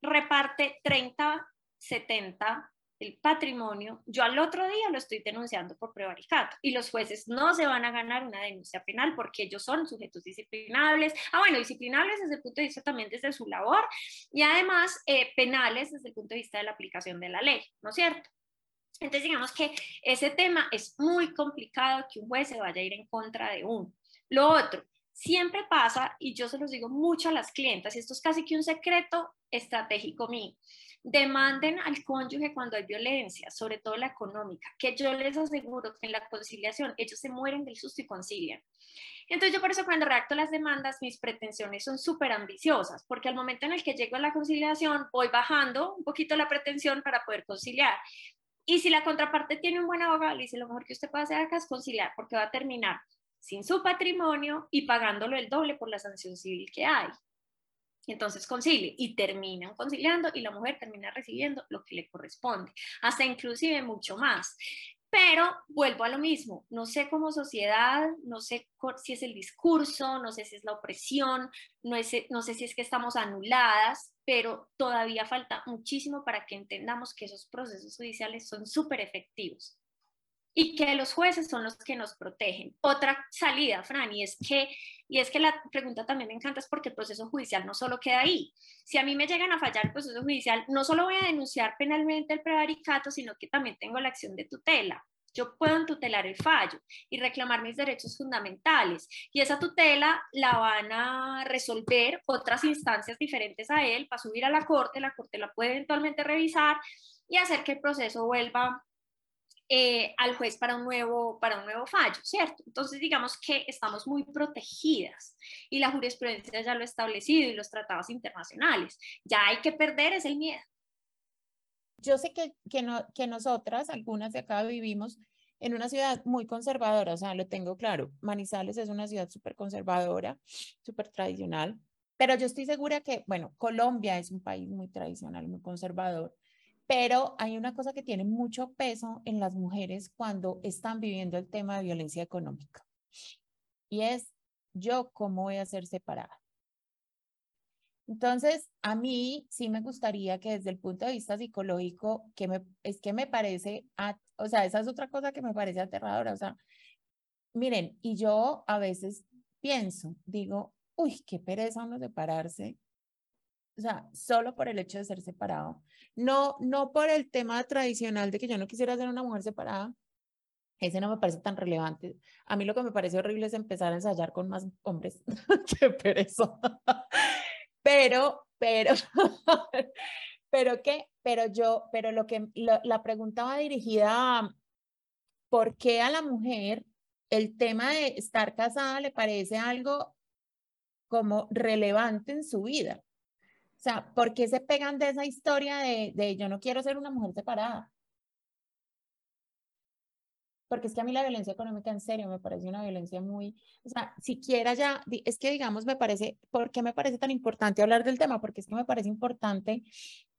reparte 30, 70 el patrimonio, yo al otro día lo estoy denunciando por prevaricato y los jueces no se van a ganar una denuncia penal porque ellos son sujetos disciplinables, ah bueno, disciplinables desde el punto de vista también desde su labor y además eh, penales desde el punto de vista de la aplicación de la ley, ¿no es cierto? Entonces digamos que ese tema es muy complicado que un juez se vaya a ir en contra de uno. Lo otro, siempre pasa, y yo se los digo mucho a las clientas, y esto es casi que un secreto estratégico mío, demanden al cónyuge cuando hay violencia, sobre todo la económica, que yo les aseguro que en la conciliación ellos se mueren del susto y concilian. Entonces yo por eso cuando redacto las demandas mis pretensiones son súper ambiciosas, porque al momento en el que llego a la conciliación voy bajando un poquito la pretensión para poder conciliar. Y si la contraparte tiene un buen abogado, le dice lo mejor que usted puede hacer acá es conciliar, porque va a terminar sin su patrimonio y pagándolo el doble por la sanción civil que hay. Entonces concilie y terminan conciliando y la mujer termina recibiendo lo que le corresponde, hasta inclusive mucho más. Pero vuelvo a lo mismo, no sé como sociedad, no sé si es el discurso, no sé si es la opresión, no, no sé si es que estamos anuladas, pero todavía falta muchísimo para que entendamos que esos procesos judiciales son súper efectivos y que los jueces son los que nos protegen. Otra salida, Fran, y es que, y es que la pregunta también me encanta es porque el proceso judicial no solo queda ahí. Si a mí me llegan a fallar el proceso judicial, no solo voy a denunciar penalmente el prevaricato, sino que también tengo la acción de tutela. yo puedo tutelar el fallo y reclamar mis derechos fundamentales. Y esa tutela la van a resolver otras instancias diferentes a él para subir a la corte, la corte la puede eventualmente revisar y hacer que el proceso vuelva eh, al juez para un, nuevo, para un nuevo fallo, ¿cierto? Entonces, digamos que estamos muy protegidas y la jurisprudencia ya lo ha establecido y los tratados internacionales. Ya hay que perder es el miedo. Yo sé que, que, no, que nosotras, algunas de acá, vivimos en una ciudad muy conservadora, o sea, lo tengo claro. Manizales es una ciudad súper conservadora, súper tradicional, pero yo estoy segura que, bueno, Colombia es un país muy tradicional, muy conservador, pero hay una cosa que tiene mucho peso en las mujeres cuando están viviendo el tema de violencia económica. Y es, yo cómo voy a ser separada. Entonces, a mí sí me gustaría que desde el punto de vista psicológico, que me, es que me parece, o sea, esa es otra cosa que me parece aterradora. O sea, miren, y yo a veces pienso, digo, uy, qué pereza uno separarse o sea, solo por el hecho de ser separado. No, no por el tema tradicional de que yo no quisiera ser una mujer separada. Ese no me parece tan relevante. A mí lo que me parece horrible es empezar a ensayar con más hombres. qué pereza. pero, pero, pero qué, pero yo, pero lo que, la pregunta va dirigida a por qué a la mujer el tema de estar casada le parece algo como relevante en su vida. Sea, ¿por qué se pegan de esa historia de, de yo no quiero ser una mujer separada? porque es que a mí la violencia económica en serio me parece una violencia muy, o sea, siquiera ya, es que digamos, me parece, ¿por qué me parece tan importante hablar del tema? Porque es que me parece importante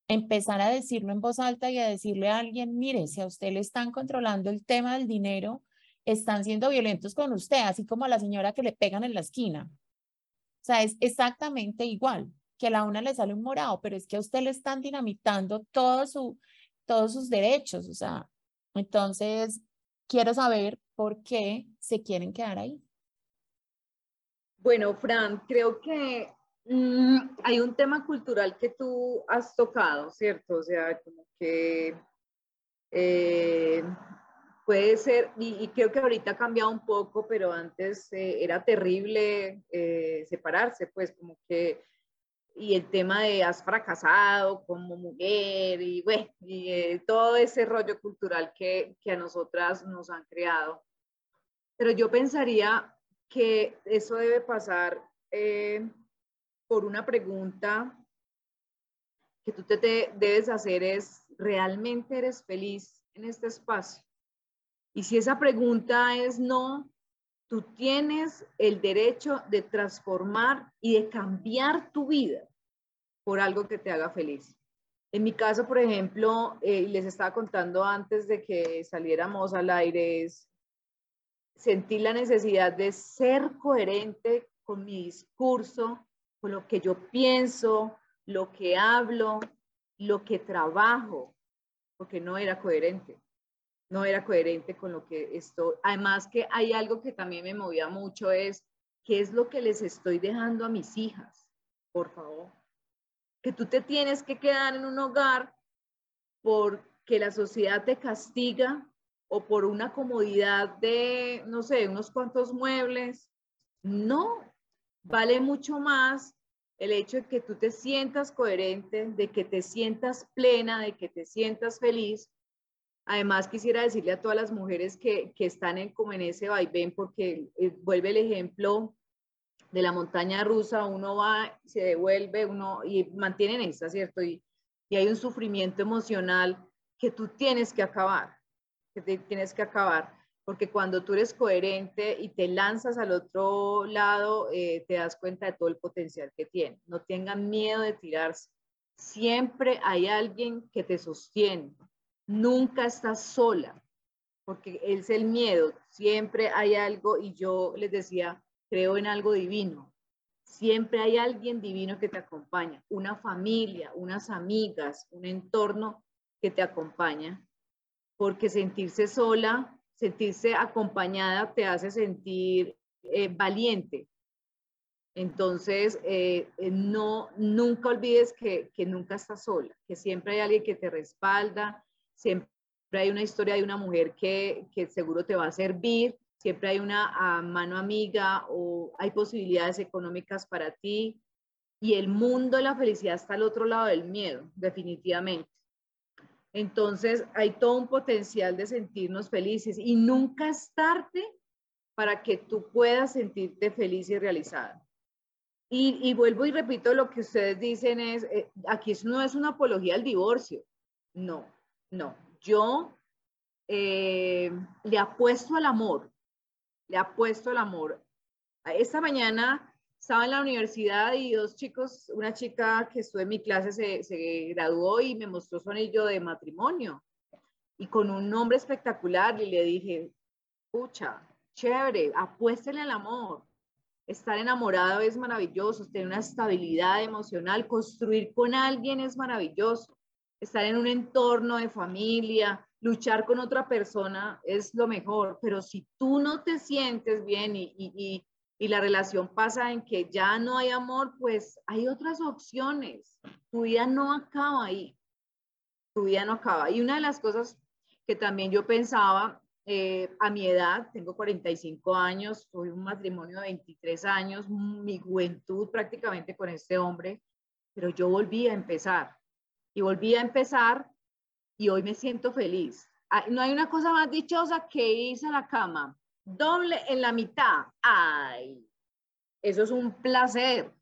empezar a decirlo en voz alta y a decirle a alguien, mire, si a usted le están controlando el tema del dinero, están siendo violentos con usted, así como a la señora que le pegan en la esquina. O sea, es exactamente igual que a la una le sale un morado, pero es que a usted le están dinamitando todo su, todos sus derechos, o sea, entonces quiero saber por qué se quieren quedar ahí. Bueno, Fran, creo que mm, hay un tema cultural que tú has tocado, ¿cierto? O sea, como que eh, puede ser, y, creo que ahorita ha cambiado un poco, pero antes eh, era terrible eh, separarse, pues como que y el tema de has fracasado como mujer y, bueno, y eh, todo ese rollo cultural que, que, a nosotras nos han creado. Pero yo pensaría que eso debe pasar eh, por una pregunta que tú te, te debes hacer es, ¿realmente eres feliz en este espacio? Y si esa pregunta es no, Tú tienes el derecho de transformar y de cambiar tu vida por algo que te haga feliz. En mi caso, por ejemplo, eh, les estaba contando antes de que saliéramos al aire, sentí la necesidad de ser coherente con mi discurso, con lo que yo pienso, lo que hablo, lo que trabajo, porque no era coherente no era coherente con lo que estoy. Además que hay algo que también me movía mucho es, ¿qué es lo que les estoy dejando a mis hijas? Por favor. Que tú te tienes que quedar en un hogar porque la sociedad te castiga o por una comodidad de, no sé, unos cuantos muebles. No, vale mucho más el hecho de que tú te sientas coherente, de que te sientas plena, de que te sientas feliz Además, quisiera decirle a todas las mujeres que, que están en, como en ese vaivén, porque eh, vuelve el ejemplo de la montaña rusa, uno va, se devuelve, uno y mantienen esa, ¿cierto? Y, y hay un sufrimiento emocional que tú tienes que acabar, que te, tienes que acabar, porque cuando tú eres coherente y te lanzas al otro lado, eh, te das cuenta de todo el potencial que tiene. No tengan miedo de tirarse. Siempre hay alguien que te sostiene, nunca estás sola, porque es el miedo, siempre hay algo, y yo les decía, creo en algo divino, siempre hay alguien divino que te acompaña, una familia, unas amigas, un entorno que te acompaña, porque sentirse sola, sentirse acompañada te hace sentir eh, valiente. Entonces, eh, eh, no, nunca olvides que, que nunca estás sola, que siempre hay alguien que te respalda, siempre hay una historia de una mujer que, que seguro te va a servir, siempre hay una ah, mano amiga o hay posibilidades económicas para ti. Y el mundo de la felicidad está al otro lado del miedo, definitivamente. Entonces hay todo un potencial de sentirnos felices y nunca es tarde para que tú puedas sentirte feliz y realizada. Y, vuelvo y repito, lo que ustedes dicen es, eh, aquí no es una apología al divorcio, no, no. Yo eh, le apuesto al amor, le apuesto al amor. Esta mañana estaba en la universidad y dos chicos, una chica que estuvo en mi clase se, graduó y me mostró su anillo de matrimonio y con un nombre espectacular y le dije, pucha, chévere, apuéstele al amor. Estar enamorado es maravilloso, tener una estabilidad emocional, construir con alguien es maravilloso. Estar en un entorno de familia, luchar con otra persona es lo mejor, pero si tú no te sientes bien y, y, y, la relación pasa en que ya no hay amor, pues hay otras opciones. Tu vida no acaba ahí. Tu vida no acaba. Y una de las cosas que también yo pensaba eh, a mi edad, tengo 45 años, tuve un matrimonio de 23 años, mi juventud prácticamente con este hombre, pero yo volví a empezar y volví a empezar y hoy me siento feliz. Ah, no hay una cosa más dichosa que irse a la cama, doble en la mitad. Ay, eso es un placer.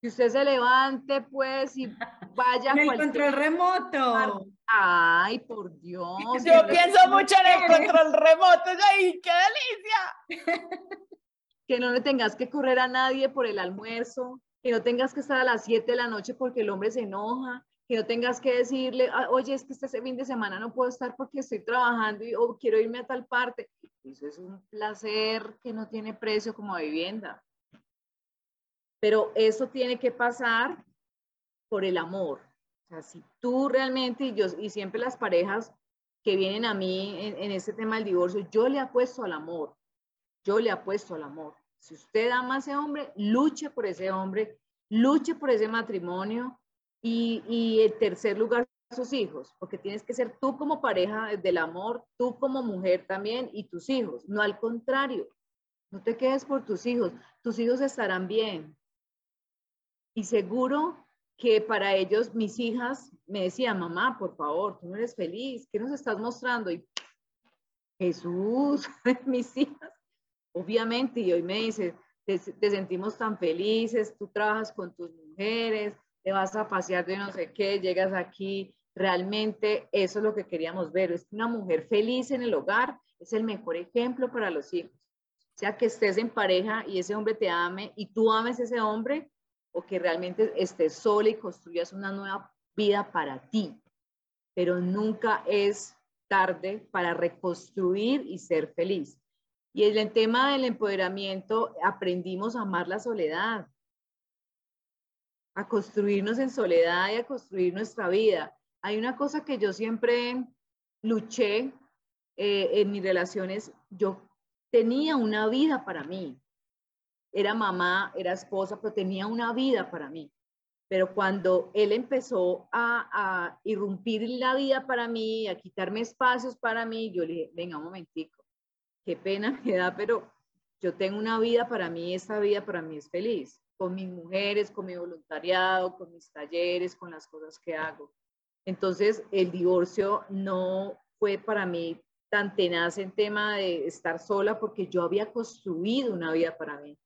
Que usted se levante, pues, y vaya. En el control remoto. Ay, por Dios. Yo pienso mucho en el control remoto. ¡Ay, qué delicia! Que no le tengas que correr a nadie por el almuerzo, que no tengas que estar a las 7 de la noche porque el hombre se enoja, que no tengas que decirle, ah, oye, es que este fin de semana no puedo estar porque estoy trabajando y, o quiero irme a tal parte. Eso es un placer que no tiene precio como vivienda. Pero eso tiene que pasar por el amor. O sea, si tú realmente, y, yo, y siempre las parejas que vienen a mí en, en este tema del divorcio, yo le apuesto al amor. Yo le apuesto al amor. Si usted ama a ese hombre, luche por ese hombre, luche por ese matrimonio, y, y en tercer lugar, sus hijos, porque tienes que ser tú como pareja del amor, tú como mujer también y tus hijos, no al contrario. No te quedes por tus hijos, tus hijos estarán bien. Y seguro que para ellos, mis hijas me decían, mamá, por favor, tú no eres feliz, ¿qué nos estás mostrando? Y Jesús, mis hijas, obviamente, y hoy me dice, te, te sentimos tan felices, tú trabajas con tus mujeres, te vas a pasear de no sé qué, llegas aquí, realmente eso es lo que queríamos ver, es que una mujer feliz en el hogar es el mejor ejemplo para los hijos. O sea, que estés en pareja y ese hombre te ame y tú ames a ese hombre o que realmente estés sola y construyas una nueva vida para ti. Pero nunca es tarde para reconstruir y ser feliz. Y en el tema del empoderamiento aprendimos a amar la soledad a construirnos en soledad y a construir nuestra vida. Hay una cosa que yo siempre luché eh, en mis relaciones, yo tenía una vida para mí. Era mamá, era esposa, pero tenía una vida para mí. Pero cuando él empezó a, a irrumpir la vida para mí, a quitarme espacios para mí, yo le dije, venga un momentico, qué pena me da, pero yo tengo una vida para mí, esta vida para mí es feliz con mis mujeres, con mi voluntariado, con mis talleres, con las cosas que hago. Entonces, el divorcio no fue para mí tan tenaz en tema de estar sola porque yo había construido una vida para mí.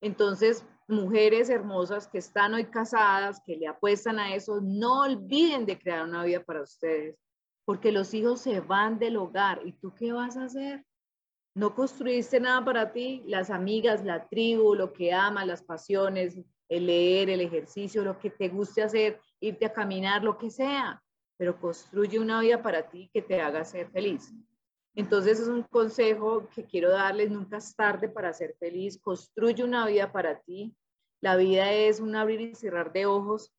Entonces, mujeres hermosas que están hoy casadas, que le apuestan a eso, no olviden de crear una vida para ustedes, porque los hijos se van del hogar. ¿Y tú qué vas a hacer? No construiste nada para ti, las amigas, la tribu, lo que amas, las pasiones, el leer, el ejercicio, lo que te guste hacer, irte a caminar, lo que sea, pero construye una vida para ti que te haga ser feliz. Entonces es un consejo que quiero darles, nunca es tarde para ser feliz, construye una vida para ti. La vida es un abrir y cerrar de ojos,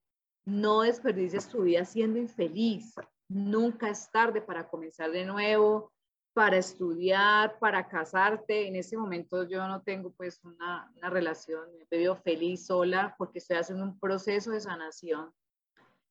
no desperdices tu vida siendo infeliz, nunca es tarde para comenzar de nuevo, para estudiar, para casarte. En este momento yo no tengo pues una, una relación, me veo feliz sola porque estoy haciendo un proceso de sanación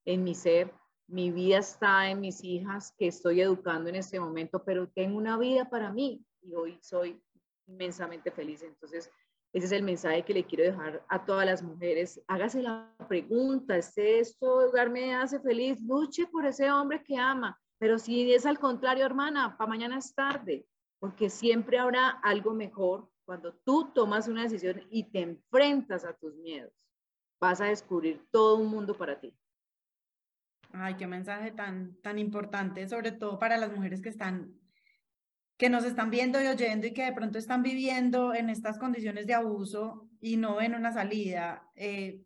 en mi ser. mi vida está en mis hijas que estoy educando en este momento, pero tengo una vida para mí y hoy soy inmensamente feliz. Entonces, ese es el mensaje que le quiero dejar a todas las mujeres. Hágase la pregunta, ¿este esto lugar me hace feliz? Luche por ese hombre que ama. Pero si es al contrario, hermana, para mañana es tarde, porque siempre habrá algo mejor cuando tú tomas una decisión y te enfrentas a tus miedos. Vas a descubrir todo un mundo para ti. Ay, qué mensaje tan, tan importante, sobre todo para las mujeres que están que nos están viendo y oyendo y que de pronto están viviendo en estas condiciones de abuso y no ven una salida. Eh,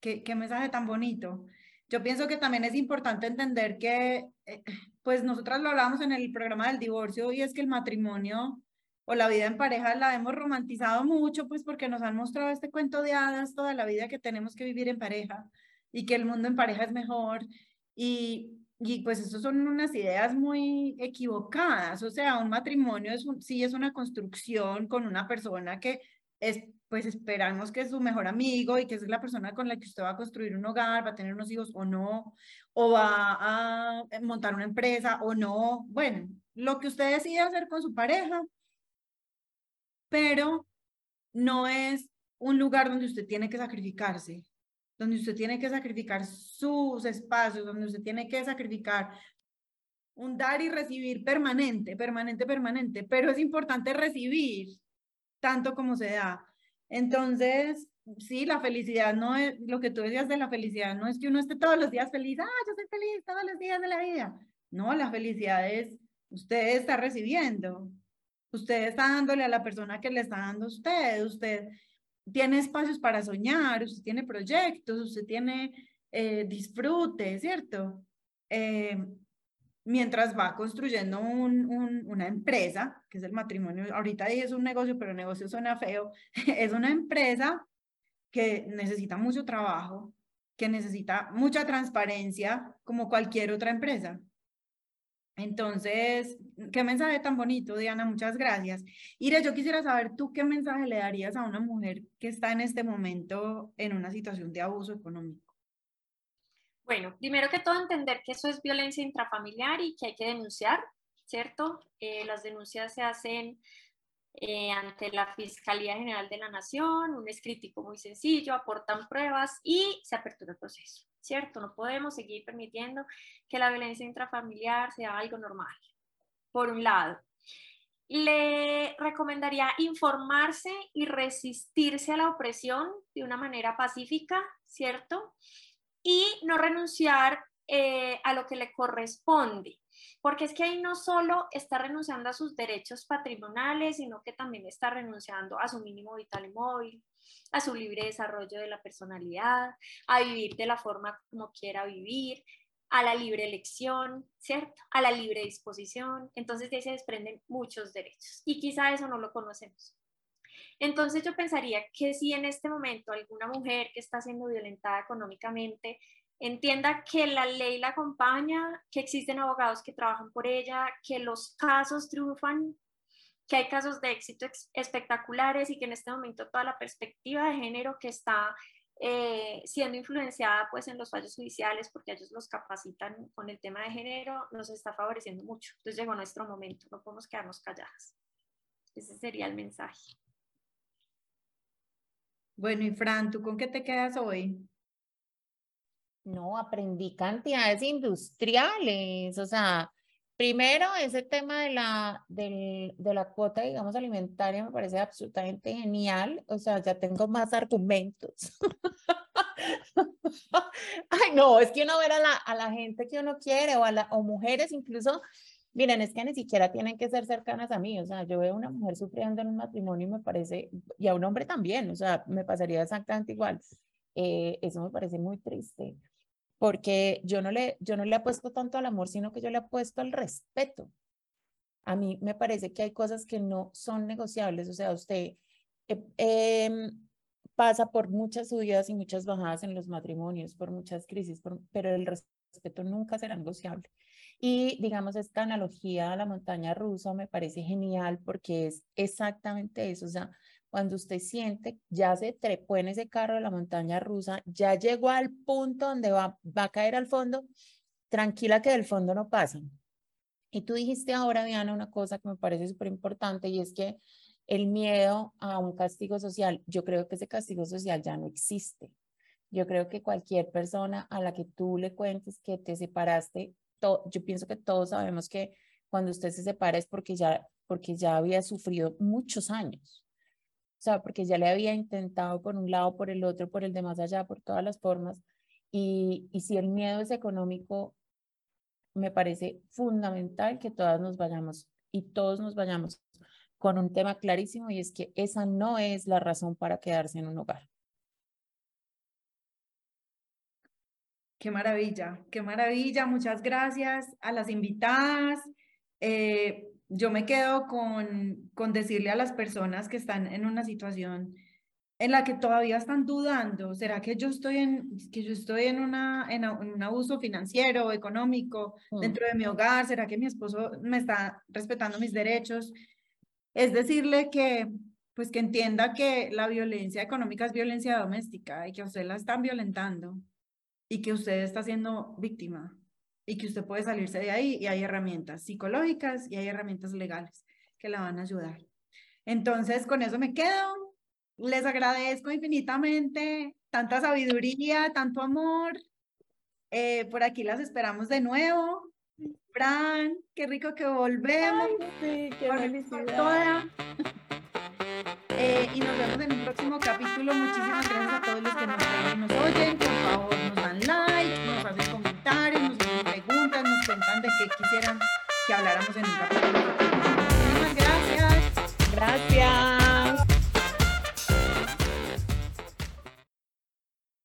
qué, qué, mensaje tan bonito. Yo pienso que también es importante entender que, eh, pues nosotras lo hablamos en el programa del divorcio y es que el matrimonio o la vida en pareja la hemos romantizado mucho, pues porque nos han mostrado este cuento de hadas toda la vida que tenemos que vivir en pareja y que el mundo en pareja es mejor. Y, y pues eso son unas ideas muy equivocadas, o sea, un matrimonio es sí es una construcción con una persona que es, pues esperamos que es su mejor amigo y que es la persona con la que usted va a construir un hogar, va a tener unos hijos o no, o va a montar una empresa o no, bueno, lo que usted decide hacer con su pareja, pero no es un lugar donde usted tiene que sacrificarse, donde usted tiene que sacrificar sus espacios, donde usted tiene que sacrificar un dar y recibir permanente, permanente, permanente, pero es importante recibir tanto como se da. Entonces, sí, la felicidad no es, lo que tú decías de la felicidad, no es que uno esté todos los días feliz, ah, yo soy feliz todos los días de la vida. No, la felicidad es, usted está recibiendo, usted está dándole a la persona que le está dando a usted, usted tiene espacios para soñar, usted tiene proyectos, usted tiene eh, disfrute, ¿cierto? Eh, mientras va construyendo un, una empresa, que es el matrimonio, ahorita dije es un negocio, pero el negocio suena feo, es una empresa que necesita mucho trabajo, que necesita mucha transparencia, como cualquier otra empresa. Entonces, qué mensaje tan bonito, Diana, muchas gracias. Ira, yo quisiera saber tú qué mensaje le darías a una mujer que está en este momento en una situación de abuso económico. Bueno, primero que todo entender que eso es violencia intrafamiliar y que hay que denunciar, ¿cierto? Eh, las denuncias se hacen eh, ante la Fiscalía General de la Nación, un escrítico muy sencillo, aportan pruebas y se apertura el proceso. ¿cierto? No podemos seguir permitiendo que la violencia intrafamiliar sea algo normal, por un lado. Le recomendaría informarse y resistirse a la opresión de una manera pacífica, ¿cierto? Y no renunciar eh, a lo que le corresponde, porque es que ahí no solo está renunciando a sus derechos patrimoniales, sino que también está renunciando a su mínimo vital y móvil, a su libre desarrollo de la personalidad, a vivir de la forma como quiera vivir, a la libre elección, ¿cierto? A la libre disposición. Entonces de ahí se desprenden muchos derechos y quizá eso no lo conocemos. Entonces yo pensaría que si en este momento alguna mujer que está siendo violentada económicamente entienda que la ley la acompaña, que existen abogados que trabajan por ella, que los casos triunfan que hay casos de éxito espectaculares y que en este momento toda la perspectiva de género que está eh, siendo influenciada pues en los fallos judiciales porque ellos los capacitan con el tema de género nos está favoreciendo mucho. Entonces llegó nuestro momento, no podemos quedarnos calladas. Ese sería el mensaje. Bueno, y Fran, ¿tú con qué te quedas hoy? No, aprendí cantidades industriales, o sea, Primero, ese tema de la, de la cuota, digamos, alimentaria me parece absolutamente genial. O sea, ya tengo más argumentos. Ay, no, es que uno ver a la, a la gente que uno quiere o, a la, o mujeres incluso, miren, es que ni siquiera tienen que ser cercanas a mí. O sea, yo veo a una mujer sufriendo en un matrimonio y me parece, y a un hombre también, o sea, me pasaría exactamente igual. Eh, eso me parece muy triste porque yo no, le, yo no le apuesto tanto al amor, sino que yo le apuesto al respeto. A mí me parece que hay cosas que no son negociables, o sea, usted eh, em, pasa por muchas subidas y muchas bajadas en los matrimonios, por muchas crisis, pero el respeto nunca será negociable. Y digamos, esta analogía a la montaña rusa me parece genial porque es exactamente eso, o sea, cuando usted siente, ya se trepó en ese carro de la montaña rusa, ya llegó al punto donde va, va a caer al fondo, tranquila que del fondo no pasan. Y tú dijiste ahora, Diana, una cosa que me parece súper importante y es que el miedo a un castigo social, yo creo que ese castigo social ya no existe. Yo creo que cualquier persona a la que tú le cuentes que te separaste, yo pienso que todos sabemos que cuando usted se separa es porque ya, porque ya había sufrido muchos años. O sea, porque ya le había intentado por un lado, por el otro, por el de más allá, por todas las formas. Y, y si el miedo es económico, me parece fundamental que todas nos vayamos y todos nos vayamos con un tema clarísimo y es que esa no es la razón para quedarse en un hogar. Qué maravilla, qué maravilla. Muchas gracias a las invitadas. Eh, yo me quedo con, con decirle a las personas que están en una situación en la que todavía están dudando, ¿será que yo estoy en, que yo estoy en, una, en, un abuso financiero, económico mm. dentro de mi hogar? ¿Será que mi esposo me está respetando mis derechos? Es decirle que, pues que entienda que la violencia económica es violencia doméstica y que usted la están violentando y que usted está siendo víctima y que usted puede salirse de ahí y hay herramientas psicológicas y hay herramientas legales que la van a ayudar. Entonces, con eso me quedo. Les agradezco infinitamente tanta sabiduría, tanto amor. Eh, por aquí las esperamos de nuevo. Fran, qué rico que volvemos. sí, qué felicidad. Eh, y nos vemos en un próximo capítulo. Muchísimas gracias a todos los que nos ven y nos oyen. Por favor, qué quisieran que habláramos en un capítulo.